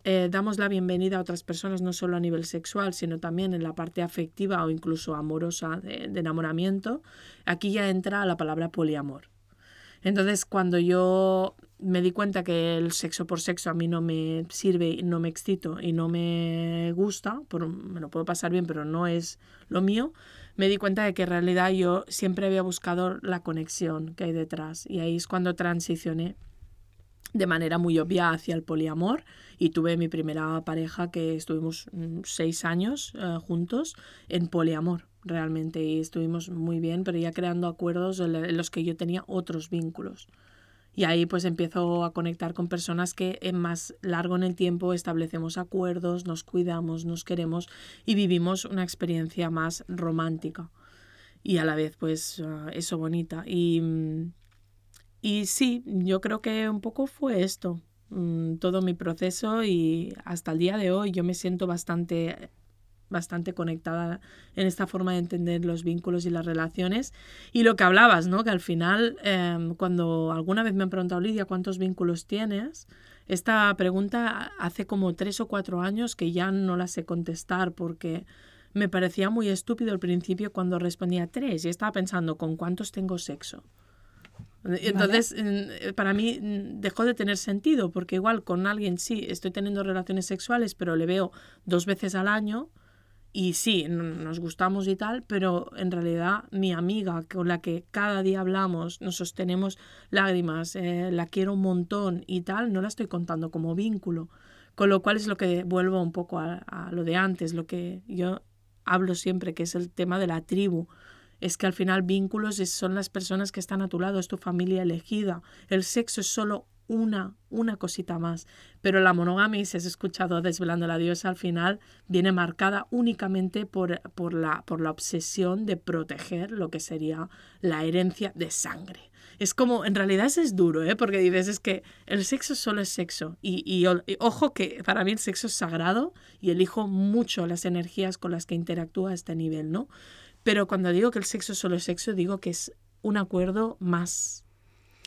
eh, damos la bienvenida a otras personas, no solo a nivel sexual, sino también en la parte afectiva o incluso amorosa de enamoramiento, aquí ya entra la palabra poliamor. Entonces, cuando yo me di cuenta que el sexo por sexo a mí no me sirve, no me excito y no me gusta, por, me lo puedo pasar bien, pero no es lo mío, me di cuenta de que en realidad yo siempre había buscado la conexión que hay detrás. Y ahí es cuando transicioné de manera muy obvia hacia el poliamor y tuve mi primera pareja que estuvimos mm, seis años eh, juntos en poliamor realmente y estuvimos muy bien, pero ya creando acuerdos en los que yo tenía otros vínculos. Y ahí pues empiezo a conectar con personas que en más largo en el tiempo establecemos acuerdos, nos cuidamos, nos queremos y vivimos una experiencia más romántica y a la vez pues ah, eso bonita. Y, y sí, yo creo que un poco fue esto, mm, todo mi proceso y hasta el día de hoy yo me siento bastante bastante conectada en esta forma de entender los vínculos y las relaciones. Y lo que hablabas, ¿no? Que al final, em, cuando alguna vez me han preguntado, Lidia, ¿cuántos vínculos tienes? Esta pregunta hace como tres o cuatro años que ya no la sé contestar porque me parecía muy estúpido al principio cuando respondía tres y estaba pensando, ¿con cuántos tengo sexo? Entonces, para mí dejó de tener sentido, porque igual con alguien sí, estoy teniendo relaciones sexuales, pero le veo dos veces al año, y sí, nos gustamos y tal, pero en realidad mi amiga con la que cada día hablamos, nos sostenemos lágrimas, eh, la quiero un montón y tal, no la estoy contando como vínculo. Con lo cual es lo que vuelvo un poco a, a lo de antes, lo que yo hablo siempre, que es el tema de la tribu. Es que al final vínculos son las personas que están a tu lado, es tu familia elegida. El sexo es solo una, una cosita más. Pero la monogamia, si has escuchado Desvelando la Diosa, al final viene marcada únicamente por, por, la, por la obsesión de proteger lo que sería la herencia de sangre. Es como, en realidad es duro, ¿eh? porque dices, es que el sexo solo es sexo. Y, y, ojo que para mí el sexo es sagrado y elijo mucho las energías con las que interactúa a este nivel, ¿no? Pero cuando digo que el sexo solo es sexo, digo que es un acuerdo más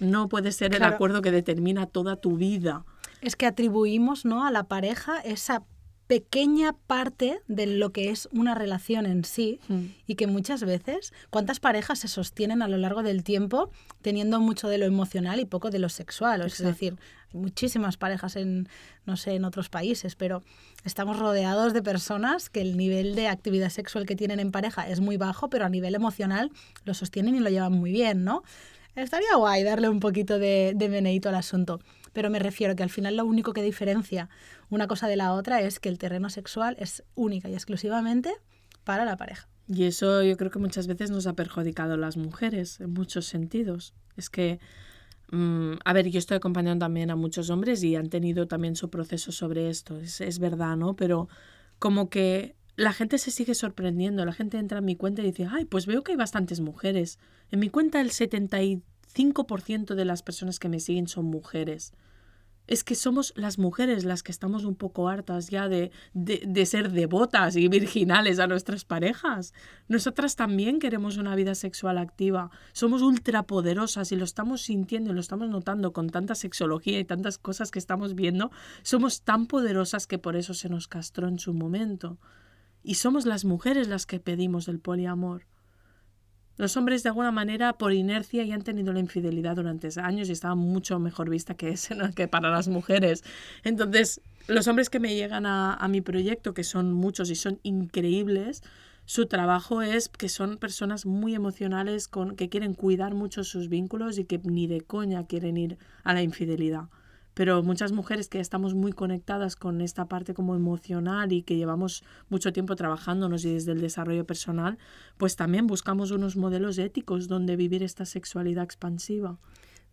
no puede ser el acuerdo que determina toda tu vida. Es que atribuimos ¿no? a la pareja esa pequeña parte de lo que es una relación en sí Mm. y que muchas veces, ¿cuántas parejas se sostienen a lo largo del tiempo teniendo mucho de lo emocional y poco de lo sexual? Es Exacto. decir, hay muchísimas parejas en, no sé, en otros países, pero estamos rodeados de personas que el nivel de actividad sexual que tienen en pareja es muy bajo, pero a nivel emocional lo sostienen y lo llevan muy bien, ¿no? Estaría guay darle un poquito de, de meneíto al asunto, pero me refiero que al final lo único que diferencia una cosa de la otra es que el terreno sexual es única y exclusivamente para la pareja. Y eso yo creo que muchas veces nos ha perjudicado a las mujeres en muchos sentidos. Es que, mm, a ver, yo estoy acompañando también a muchos hombres y han tenido también su proceso sobre esto, es, es verdad, ¿no? Pero como que la gente se sigue sorprendiendo, la gente entra en mi cuenta y dice, ay, pues veo que hay bastantes mujeres. En mi cuenta el 75% de las personas que me siguen son mujeres. Es que somos las mujeres las que estamos un poco hartas ya de, de, ser devotas y virginales a nuestras parejas. Nosotras también queremos una vida sexual activa. Somos ultrapoderosas y lo estamos sintiendo y lo estamos notando con tanta sexología y tantas cosas que estamos viendo. Somos tan poderosas que por eso se nos castró en su momento. Y somos las mujeres las que pedimos el poliamor. Los hombres, de alguna manera, por inercia, ya han tenido la infidelidad durante años y estaba mucho mejor vista que, ese, que para las mujeres. Entonces, los hombres que me llegan a, a, mi proyecto, que son muchos y son increíbles, su trabajo es que son personas muy emocionales, con, que quieren cuidar mucho sus vínculos y que ni de coña quieren ir a la infidelidad pero muchas mujeres que estamos muy conectadas con esta parte como emocional y que llevamos mucho tiempo trabajándonos y desde el desarrollo personal, pues también buscamos unos modelos éticos donde vivir esta sexualidad expansiva.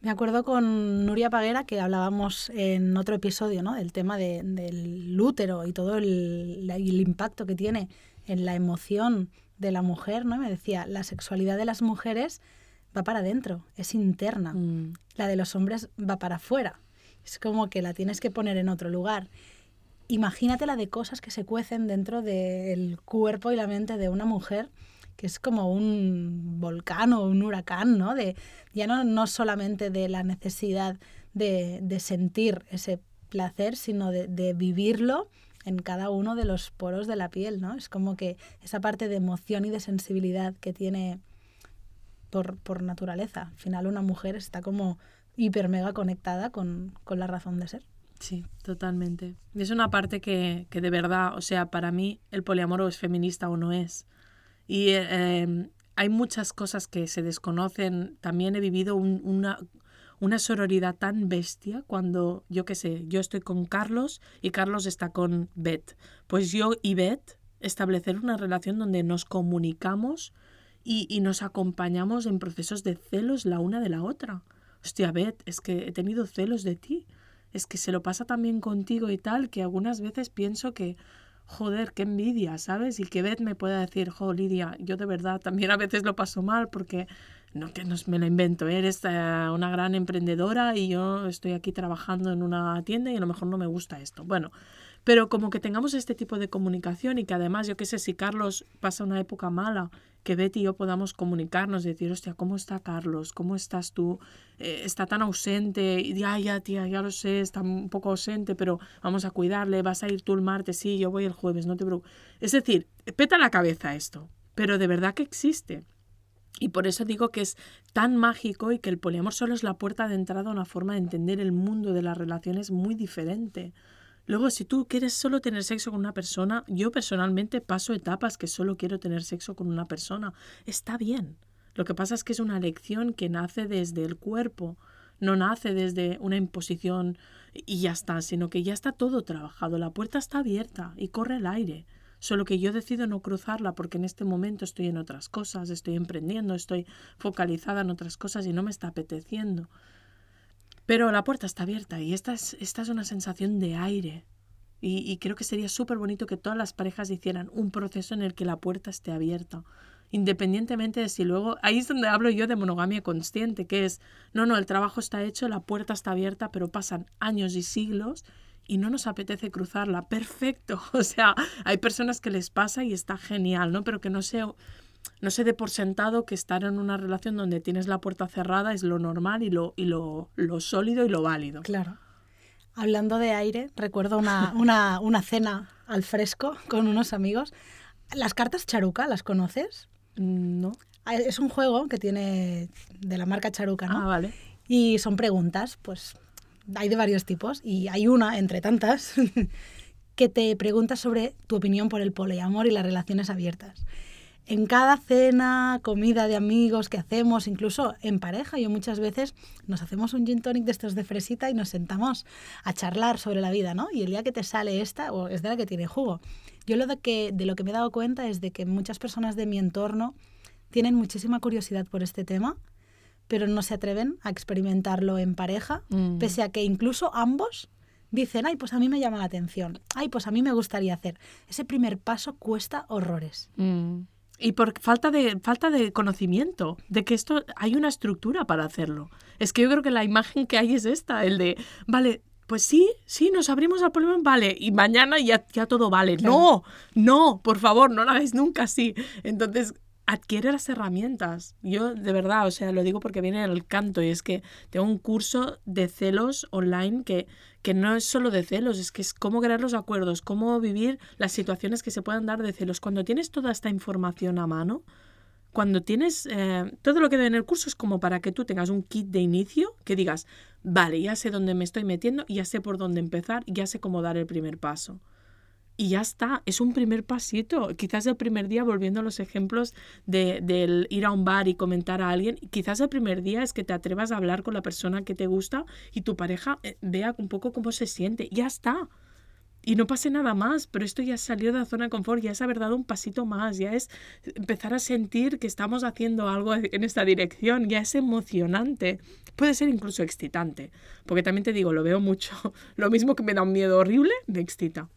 Me acuerdo con Nuria Paguera que hablábamos en otro episodio ¿no? del tema de, del útero y todo el, el, impacto que tiene en la emoción de la mujer. ¿no? Me decía, la sexualidad de las mujeres va para adentro, es interna. Mm. La de los hombres va para afuera. Es como que la tienes que poner en otro lugar. Imagínate la de cosas que se cuecen dentro del cuerpo y la mente de una mujer, que es como un volcán o un huracán, ¿no? De, ya no, no solamente de la necesidad de, de sentir ese placer, sino de, de, vivirlo en cada uno de los poros de la piel, ¿no? Es como que esa parte de emoción y de sensibilidad que tiene por, por naturaleza. Al final una mujer está como hiper mega conectada con, con, la razón de ser. Sí, totalmente. Y es una parte que, que, de verdad, o sea, para mí el poliamor o es feminista o no es. Y eh, hay muchas cosas que se desconocen. También he vivido un, una, una sororidad tan bestia cuando, yo qué sé, yo estoy con Carlos y Carlos está con Beth. Pues yo y Beth establecer una relación donde nos comunicamos y, y nos acompañamos en procesos de celos la una de la otra hostia, Beth, es que he tenido celos de ti, es que se lo pasa también contigo y tal, que algunas veces pienso que, joder, qué envidia, ¿sabes? Y que Beth me pueda decir, jo, Lidia, yo de verdad también a veces lo paso mal porque, no que no me lo invento, eres eh, una gran emprendedora y yo estoy aquí trabajando en una tienda y a lo mejor no me gusta esto. Bueno, pero como que tengamos este tipo de comunicación y que además, yo qué sé, si Carlos pasa una época mala, que Betty y yo podamos comunicarnos, decir, hostia, ¿cómo está Carlos? ¿Cómo estás tú? Eh, está tan ausente, y ya, ya, tía, ya lo sé, está un poco ausente, pero vamos a cuidarle, vas a ir tú el martes, sí, yo voy el jueves, no te preocupes. Es decir, peta la cabeza esto, pero de verdad que existe. Y por eso digo que es tan mágico y que el poliamor solo es la puerta de entrada a una forma de entender el mundo de las relaciones muy diferente. Luego, si tú quieres solo tener sexo con una persona, yo personalmente paso etapas que solo quiero tener sexo con una persona. Está bien. Lo que pasa es que es una elección que nace desde el cuerpo, no nace desde una imposición y ya está, sino que ya está todo trabajado. La puerta está abierta y corre el aire. Solo que yo decido no cruzarla porque en este momento estoy en otras cosas, estoy emprendiendo, estoy focalizada en otras cosas y no me está apeteciendo. Pero la puerta está abierta y esta es, esta es una sensación de aire. Y, y creo que sería súper bonito que todas las parejas hicieran un proceso en el que la puerta esté abierta. Independientemente de si luego... Ahí es donde hablo yo de monogamia consciente, que es, no, no, el trabajo está hecho, la puerta está abierta, pero pasan años y siglos y no nos apetece cruzarla. Perfecto. (laughs) O sea, hay personas que les pasa y está genial, ¿no? Pero que no sea no se dé por sentado que estar en una relación donde tienes la puerta cerrada es lo normal y lo, y lo, lo sólido y lo válido. Claro. Hablando de aire, recuerdo una, (laughs) una, una cena al fresco con unos amigos. ¿Las cartas Charuca las conoces? No. Ah, Es un juego que tiene de la marca Charuca, ¿no? Ah, vale. Y son preguntas, pues hay de varios tipos y hay una, entre tantas, (laughs) que te pregunta sobre tu opinión por el poliamor y las relaciones abiertas. En cada cena, comida de amigos que hacemos, incluso en pareja, yo muchas veces nos hacemos un gin tonic de estos de fresita y nos sentamos a charlar sobre la vida, ¿no? Y el día que te sale esta, o es de la que tiene jugo. Yo lo de, que, de lo que me he dado cuenta es de que muchas personas de mi entorno tienen muchísima curiosidad por este tema, pero no se atreven a experimentarlo en pareja, Mm. pese a que incluso ambos dicen, ay, pues a mí me llama la atención, ay, pues a mí me gustaría hacer. Ese primer paso cuesta horrores. Mm. Y por falta de, falta de conocimiento, de que esto hay una estructura para hacerlo. Es que yo creo que la imagen que hay es esta, el de, vale, pues sí, sí, nos abrimos al problema, vale, y mañana ya, ya todo vale. Claro. No, no, por favor, no lo hagáis nunca así. Entonces, adquiere las herramientas. Yo, de verdad, o sea, lo digo porque viene el canto y es que tengo un curso de celos online que, que no es solo de celos, es que es cómo crear los acuerdos, cómo vivir las situaciones que se puedan dar de celos. Cuando tienes toda esta información a mano, cuando tienes eh, todo lo que da en el curso es como para que tú tengas un kit de inicio que digas, vale, ya sé dónde me estoy metiendo, ya sé por dónde empezar, ya sé cómo dar el primer paso. Y ya está, es un primer pasito. Quizás el primer día, volviendo a los ejemplos de, del ir a un bar y comentar a alguien, quizás el primer día es que te atrevas a hablar con la persona que te gusta y tu pareja eh, vea un poco cómo se siente. Ya está. Y no pase nada más, pero esto ya es salir de la zona de confort, ya es haber dado un pasito más, ya es empezar a sentir que estamos haciendo algo en esta dirección, ya es emocionante. Puede ser incluso excitante, porque también te digo, lo veo mucho. (laughs) Lo mismo que me da un miedo horrible, me excita.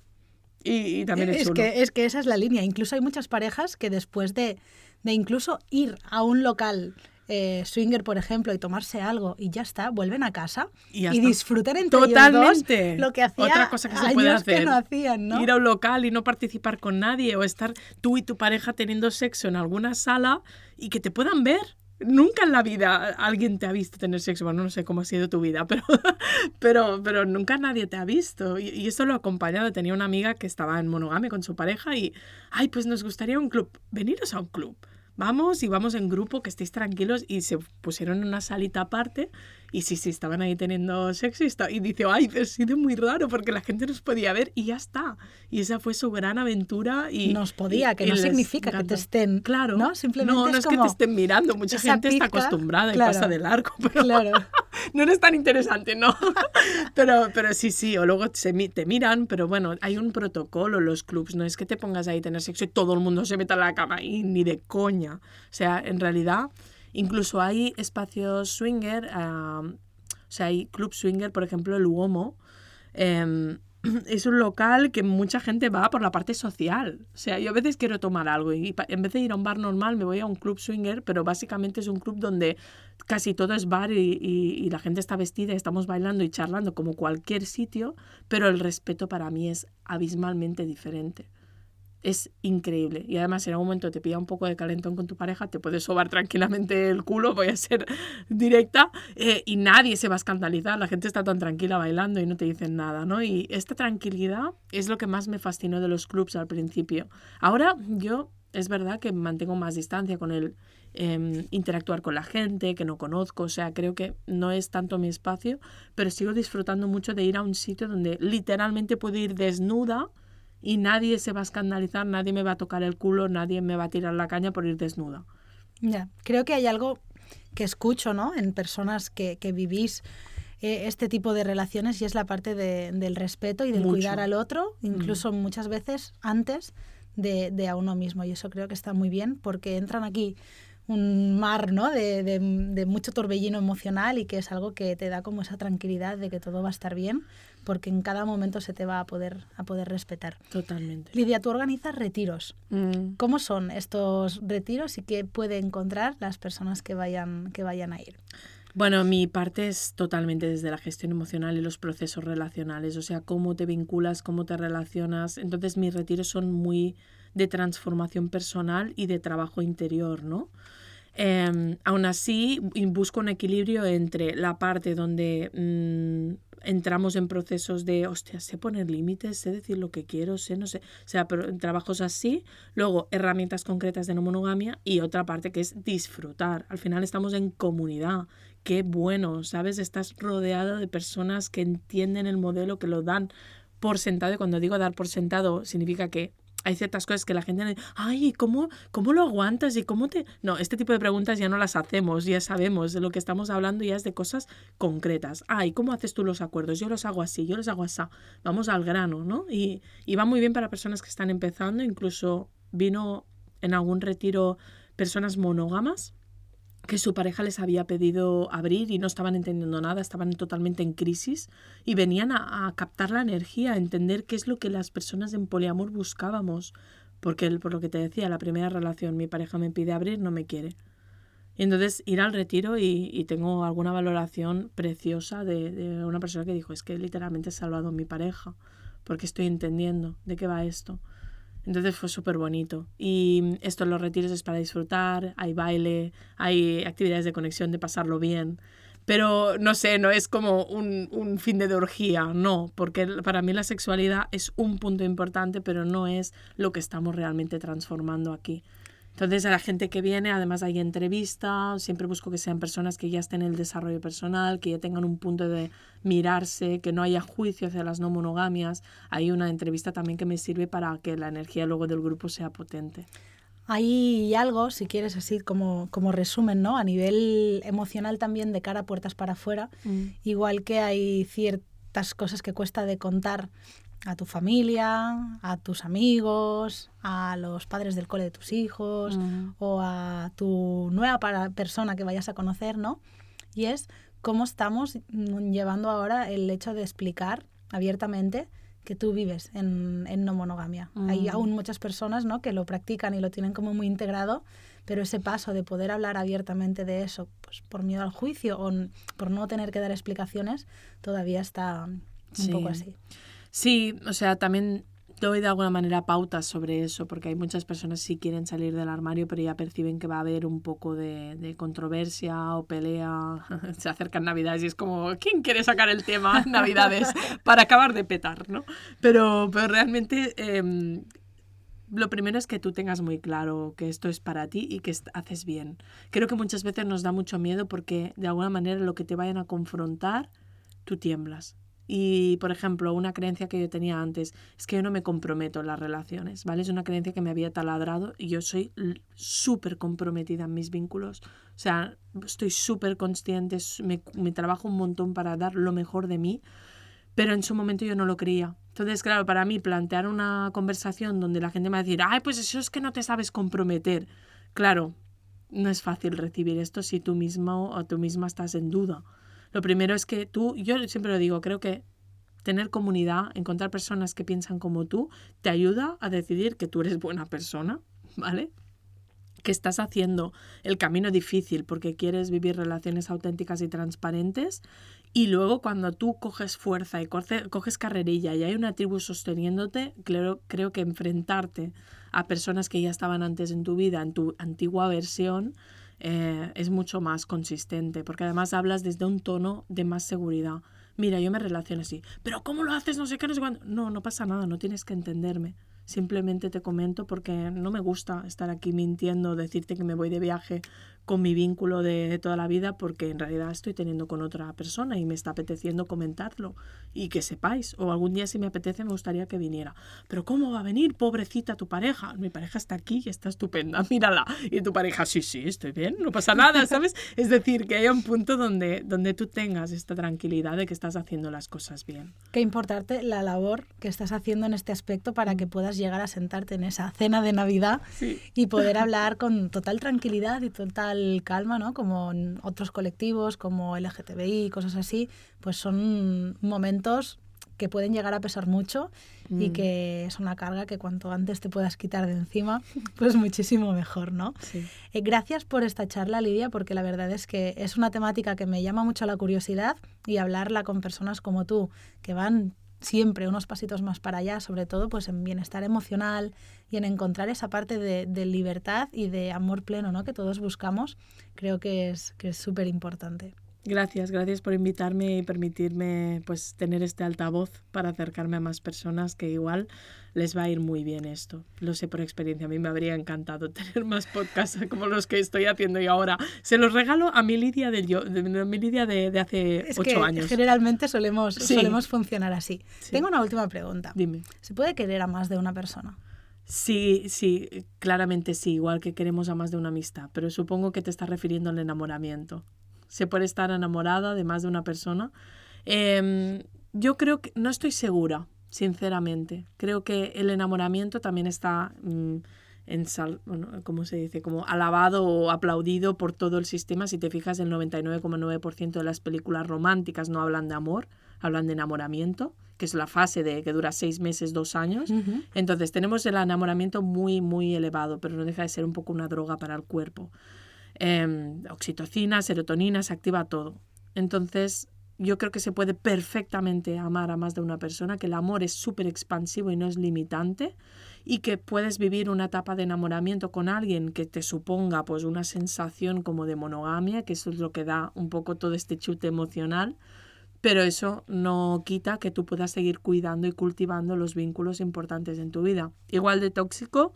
Y, y también es, es, que, es que esa es la línea. Incluso hay muchas parejas que después de, de incluso ir a un local eh, swinger, por ejemplo, y tomarse algo y ya está, vuelven a casa Y y, disfrutan entre Totalmente. ellos dos lo que hacía Otra cosa que se puede hacer. no hacían, ¿no? Ir a un local y no participar con nadie o estar tú y tu pareja teniendo sexo en alguna sala y que te puedan ver. Nunca en la vida alguien te ha visto tener sexo. Bueno, no sé cómo ha sido tu vida, pero, (laughs) pero, pero nunca nadie te ha visto. Y, y esto lo he acompañado. Tenía una amiga que estaba en monogame con su pareja y, ay, pues nos gustaría un club. Veniros a un club. Vamos y vamos en grupo, que estéis tranquilos. Y se pusieron en una salita aparte. Y sí, sí, estaban ahí teniendo sexo. Y, está- y dice, ay, ha sido muy raro porque la gente nos podía ver y ya está. Y esa fue su gran aventura. Y, Nos podía, que y no significa que te estén. Claro. ¿no? Simplemente no, no es es, que te estén mirando. Mucha gente está pizca, acostumbrada y claro. pasa de largo. (laughs) Pero Claro. (laughs) no eres tan interesante, ¿no? (laughs) pero, pero sí, sí. O luego se te miran, pero bueno, hay un protocolo en los clubs. No es que te pongas ahí a tener sexo y todo el mundo se meta en la cama y ni de coña. O sea, en realidad, incluso hay espacios swinger. ah, o sea, hay club swinger, por ejemplo, el Uomo. em, (clears throat) es un local que mucha gente va por la parte social. O sea, yo a veces quiero tomar algo y en vez de ir a un bar normal me voy a un club swinger, pero básicamente es un club donde casi todo es bar y la gente está vestida, y estamos bailando y charlando como cualquier sitio, pero el respeto para mí es abismalmente diferente. Es increíble. Y además, en algún momento te pilla un poco de calentón con tu pareja, te puedes sobar tranquilamente el culo, voy a ser (laughs) directa, eh, y nadie se va a escandalizar. La gente está tan tranquila bailando y no te dicen nada, ¿no? Y esta tranquilidad es lo que más me fascinó de los clubs al principio. Ahora yo es verdad que mantengo más distancia con el em, interactuar con la gente que no conozco, o sea, creo que no es tanto mi espacio, pero sigo disfrutando mucho de ir a un sitio donde literalmente puedo ir desnuda y nadie se va a escandalizar, nadie me va a tocar el culo, nadie me va a tirar la caña por ir desnuda. Ya, creo que hay algo que escucho, ¿no? En personas que, que vivís eh, este tipo de relaciones y es la parte de- del respeto y del Mucho. cuidar al otro, incluso muchas veces antes de, de a uno mismo. Y eso creo que está muy bien porque entran aquí un mar, ¿no? De- de mucho torbellino emocional y que es algo que te da como esa tranquilidad de que todo va a estar bien porque en cada momento se te va a poder, a poder respetar. Totalmente. Lidia, tú organizas retiros. Mm. ¿Cómo son estos retiros y qué puede encontrar las personas que vayan, que vayan a ir? Bueno, mi parte es totalmente desde la gestión emocional y los procesos relacionales, o sea, cómo te vinculas, cómo te relacionas. Entonces, mis retiros son muy de transformación personal y de trabajo interior, ¿no? Em, aún así, busco un equilibrio entre la parte donde mm, entramos en procesos de, hostia, sé poner límites, sé decir lo que quiero, sé, no sé, o sea, pero trabajos así, luego herramientas concretas de no monogamia y otra parte que es disfrutar. Al final estamos en comunidad, qué bueno, ¿sabes? Estás rodeada de personas que entienden el modelo, que lo dan por sentado, y cuando digo dar por sentado significa que hay ciertas cosas que la gente dice, ay, ¿cómo, ¿cómo lo aguantas? ¿Y cómo te...? No, este tipo de preguntas ya no las hacemos, ya sabemos de lo que estamos hablando, ya es de cosas concretas. Ay, ¿cómo haces tú los acuerdos? Yo los hago así, yo los hago así. Vamos al grano, ¿no? Y, y va muy bien para personas que están empezando, incluso vino en algún retiro personas monógamas que su pareja les había pedido abrir y no estaban entendiendo nada, estaban totalmente en crisis y venían a, captar la energía, a entender qué es lo que las personas en poliamor buscábamos. Porque por lo que te decía, la primera relación, mi pareja me pide abrir, no me quiere. Y entonces ir al retiro y, tengo alguna valoración preciosa de, de, una persona que dijo, es que literalmente he salvado a mi pareja, porque estoy entendiendo de qué va esto. Entonces fue súper bonito. Y esto en los retiros es para disfrutar, hay baile, hay actividades de conexión, de pasarlo bien. Pero no sé, no es como un, un fin de orgía, no, porque para mí la sexualidad es un punto importante, pero no es lo que estamos realmente transformando aquí. Entonces, a la gente que viene, además hay entrevistas, siempre busco que sean personas que ya estén en el desarrollo personal, que ya tengan un punto de mirarse, que no haya juicio hacia las no monogamias. Hay una entrevista también que me sirve para que la energía luego del grupo sea potente. Hay algo, si quieres así como, como resumen, ¿no? A nivel emocional también de cara a puertas para afuera, mm. igual que hay ciertas cosas que cuesta de contar a tu familia, a tus amigos, a los padres del cole de tus hijos o a tu nueva persona que vayas a conocer, ¿no? Y es cómo estamos llevando ahora el hecho de explicar abiertamente que tú vives en, no monogamia. Hay aún muchas personas ¿no? que lo practican y lo tienen como muy integrado, pero ese paso de poder hablar abiertamente de eso, pues por miedo al juicio o por no tener que dar explicaciones, todavía está un poco así. Sí, o sea, también doy de alguna manera pautas sobre eso, porque hay muchas personas que sí quieren salir del armario, pero ya perciben que va a haber un poco de, controversia o pelea. (laughs) Se acercan Navidades y es como, ¿quién quiere sacar el tema Navidades (laughs) para acabar de petar? ¿no? Pero, pero realmente em, lo primero es que tú tengas muy claro que esto es para ti y que haces bien. Creo que muchas veces nos da mucho miedo porque de alguna manera lo que te vayan a confrontar, tú tiemblas y, por ejemplo, una creencia que yo tenía antes es que yo no me comprometo en las relaciones, ¿vale? Es una creencia que me había taladrado y yo soy súper comprometida en mis vínculos. O sea, estoy súper consciente, me, me trabajo un montón para dar lo mejor de mí, pero en su momento yo no lo creía. Entonces, claro, para mí plantear una conversación donde la gente me va a decir, ay, pues eso es que no te sabes comprometer. Claro, no es fácil recibir esto si tú mismo o tú misma estás en duda. Lo primero es que tú, yo siempre lo digo, creo que tener comunidad, encontrar personas que piensan como tú, te ayuda a decidir que tú eres buena persona, ¿vale? Que estás haciendo el camino difícil porque quieres vivir relaciones auténticas y transparentes. Y luego cuando tú coges fuerza y coges carrerilla y hay una tribu sosteniéndote, creo, creo que enfrentarte a personas que ya estaban antes en tu vida, en tu antigua versión, eh, es mucho más consistente, porque además hablas desde un tono de más seguridad. Mira, yo me relaciono así, pero ¿cómo lo haces? No sé qué, no sé cuándo. No, no pasa nada, no tienes que entenderme. Simplemente te comento porque no me gusta estar aquí mintiendo, decirte que me voy de viaje con mi vínculo de, toda la vida porque en realidad estoy teniendo con otra persona y me está apeteciendo comentarlo y que sepáis. O algún día si me apetece me gustaría que viniera. Pero ¿cómo va a venir, pobrecita, tu pareja? Mi pareja está aquí y está estupenda, (laughs) mírala. Y tu pareja, sí, sí, estoy bien, no pasa nada, (laughs) ¿sabes? es decir, que haya un punto donde, donde tú tengas esta tranquilidad de que estás haciendo las cosas bien. Qué importante la labor que estás haciendo en este aspecto para que puedas llegar a sentarte en esa cena de Navidad y poder hablar con total tranquilidad y total calma, ¿no? Como en otros colectivos, como LGTBI, cosas así, pues son momentos que pueden llegar a pesar mucho y mm. que es una carga que cuanto antes te puedas quitar de encima, pues muchísimo mejor, ¿no? Eh, gracias por esta charla, Lidia, porque la verdad es que es una temática que me llama mucho la curiosidad y hablarla con personas como tú, que van siempre unos pasitos más para allá, sobre todo pues en bienestar emocional y en encontrar esa parte de, libertad y de amor pleno ¿no? que todos buscamos, creo que es que es súper importante. Gracias, gracias por invitarme y permitirme pues tener este altavoz para acercarme a más personas que igual les va a ir muy bien esto. Lo sé por experiencia, a mí me habría encantado (laughs) tener más podcasts como los que estoy haciendo y ahora. Se los regalo a mi Lidia de, yo, de, mi Lidia de, de hace Es ocho que años. generalmente solemos, Sí. solemos funcionar así. Sí. Tengo una última pregunta. Dime. ¿Se puede querer a más de una persona? Sí, sí, claramente sí, igual que queremos a más de una amistad, pero supongo que te estás refiriendo al enamoramiento. ¿Se puede estar enamorada de más de una persona? Em, yo creo que no estoy segura, sinceramente. Creo que el enamoramiento también está mm, ensal- bueno, ¿cómo se dice? Como alabado o aplaudido por todo el sistema. Si te fijas, el 99,9% de las películas románticas no hablan de amor, hablan de enamoramiento, que es la fase de que dura seis meses, dos años. Entonces tenemos el enamoramiento muy, muy elevado, pero no deja de ser un poco una droga para el cuerpo. Em, oxitocina, serotonina, se activa todo. Entonces yo creo que se puede perfectamente amar a más de una persona, que el amor es súper expansivo y no es limitante y que puedes vivir una etapa de enamoramiento con alguien que te suponga pues una sensación como de monogamia, que eso es lo que da un poco todo este chute emocional, pero eso no quita que tú puedas seguir cuidando y cultivando los vínculos importantes en tu vida. Igual de tóxico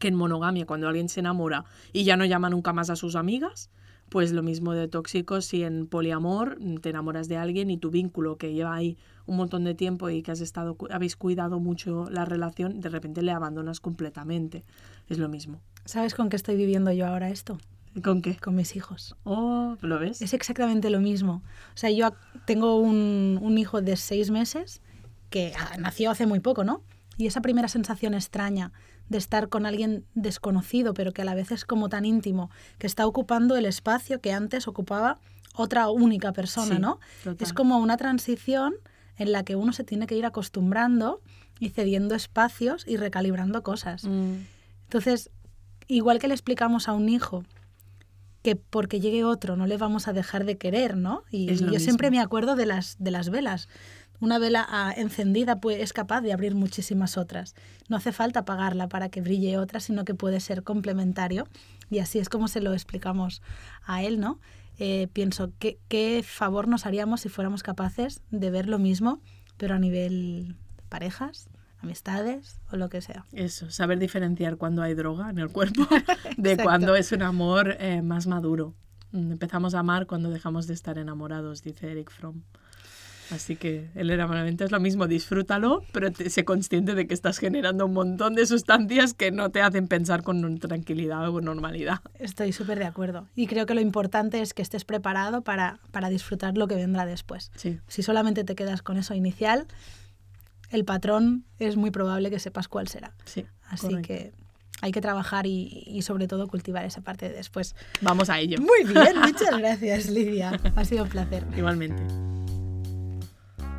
que en monogamia, cuando alguien se enamora y ya no llama nunca más a sus amigas, pues lo mismo de tóxico si en poliamor te enamoras de alguien y tu vínculo que lleva ahí un montón de tiempo y que has estado habéis cuidado mucho la relación, de repente le abandonas completamente. Es lo mismo. ¿Sabes con qué estoy viviendo yo ahora esto? ¿Con qué? Con mis hijos. Oh, ¿lo ves? Es exactamente lo mismo. O sea, yo tengo un, un hijo de seis meses que ah, nació hace muy poco, ¿no? Y esa primera sensación extraña de estar con alguien desconocido, pero que a la vez es como tan íntimo, que está ocupando el espacio que antes ocupaba otra única persona, Sí, ¿no? total. Es como una transición en la que uno se tiene que ir acostumbrando y cediendo espacios y recalibrando cosas. Mm, Entonces, igual que le explicamos a un hijo que porque llegue otro no le vamos a dejar de querer, ¿no? Y yo siempre me acuerdo de las, de las velas. Una vela ah, encendida pues, es capaz de abrir muchísimas otras. No hace falta apagarla para que brille otra, sino que puede ser complementario. Y así es como se lo explicamos a él, ¿no? Eh, pienso, ¿qué, ¿qué favor nos haríamos si fuéramos capaces de ver lo mismo, pero a nivel parejas, amistades o lo que sea? Eso, saber diferenciar cuando hay droga en el cuerpo (laughs) de cuando es un amor eh, más maduro. Mm, Empezamos a amar cuando dejamos de estar enamorados, dice Eric Fromm. Así que el enamoramiento es lo mismo, disfrútalo, pero te- sé consciente de que estás generando un montón de sustancias que no te hacen pensar con tranquilidad o normalidad. Estoy súper de acuerdo. Y creo que lo importante es que estés preparado para, para disfrutar lo que vendrá después. Sí, Si solamente te quedas con eso inicial, el patrón es muy probable que sepas cuál será. sí. Así correcto. que hay que trabajar y, y sobre todo cultivar esa parte de después. Vamos a ello. Muy bien, (laughs) muchas gracias Lidia. Ha sido un placer. Igualmente.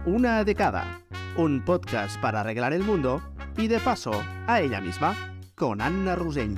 Una de cada. Un podcast para arreglar el mundo y de paso a ella misma con Anna Rusell.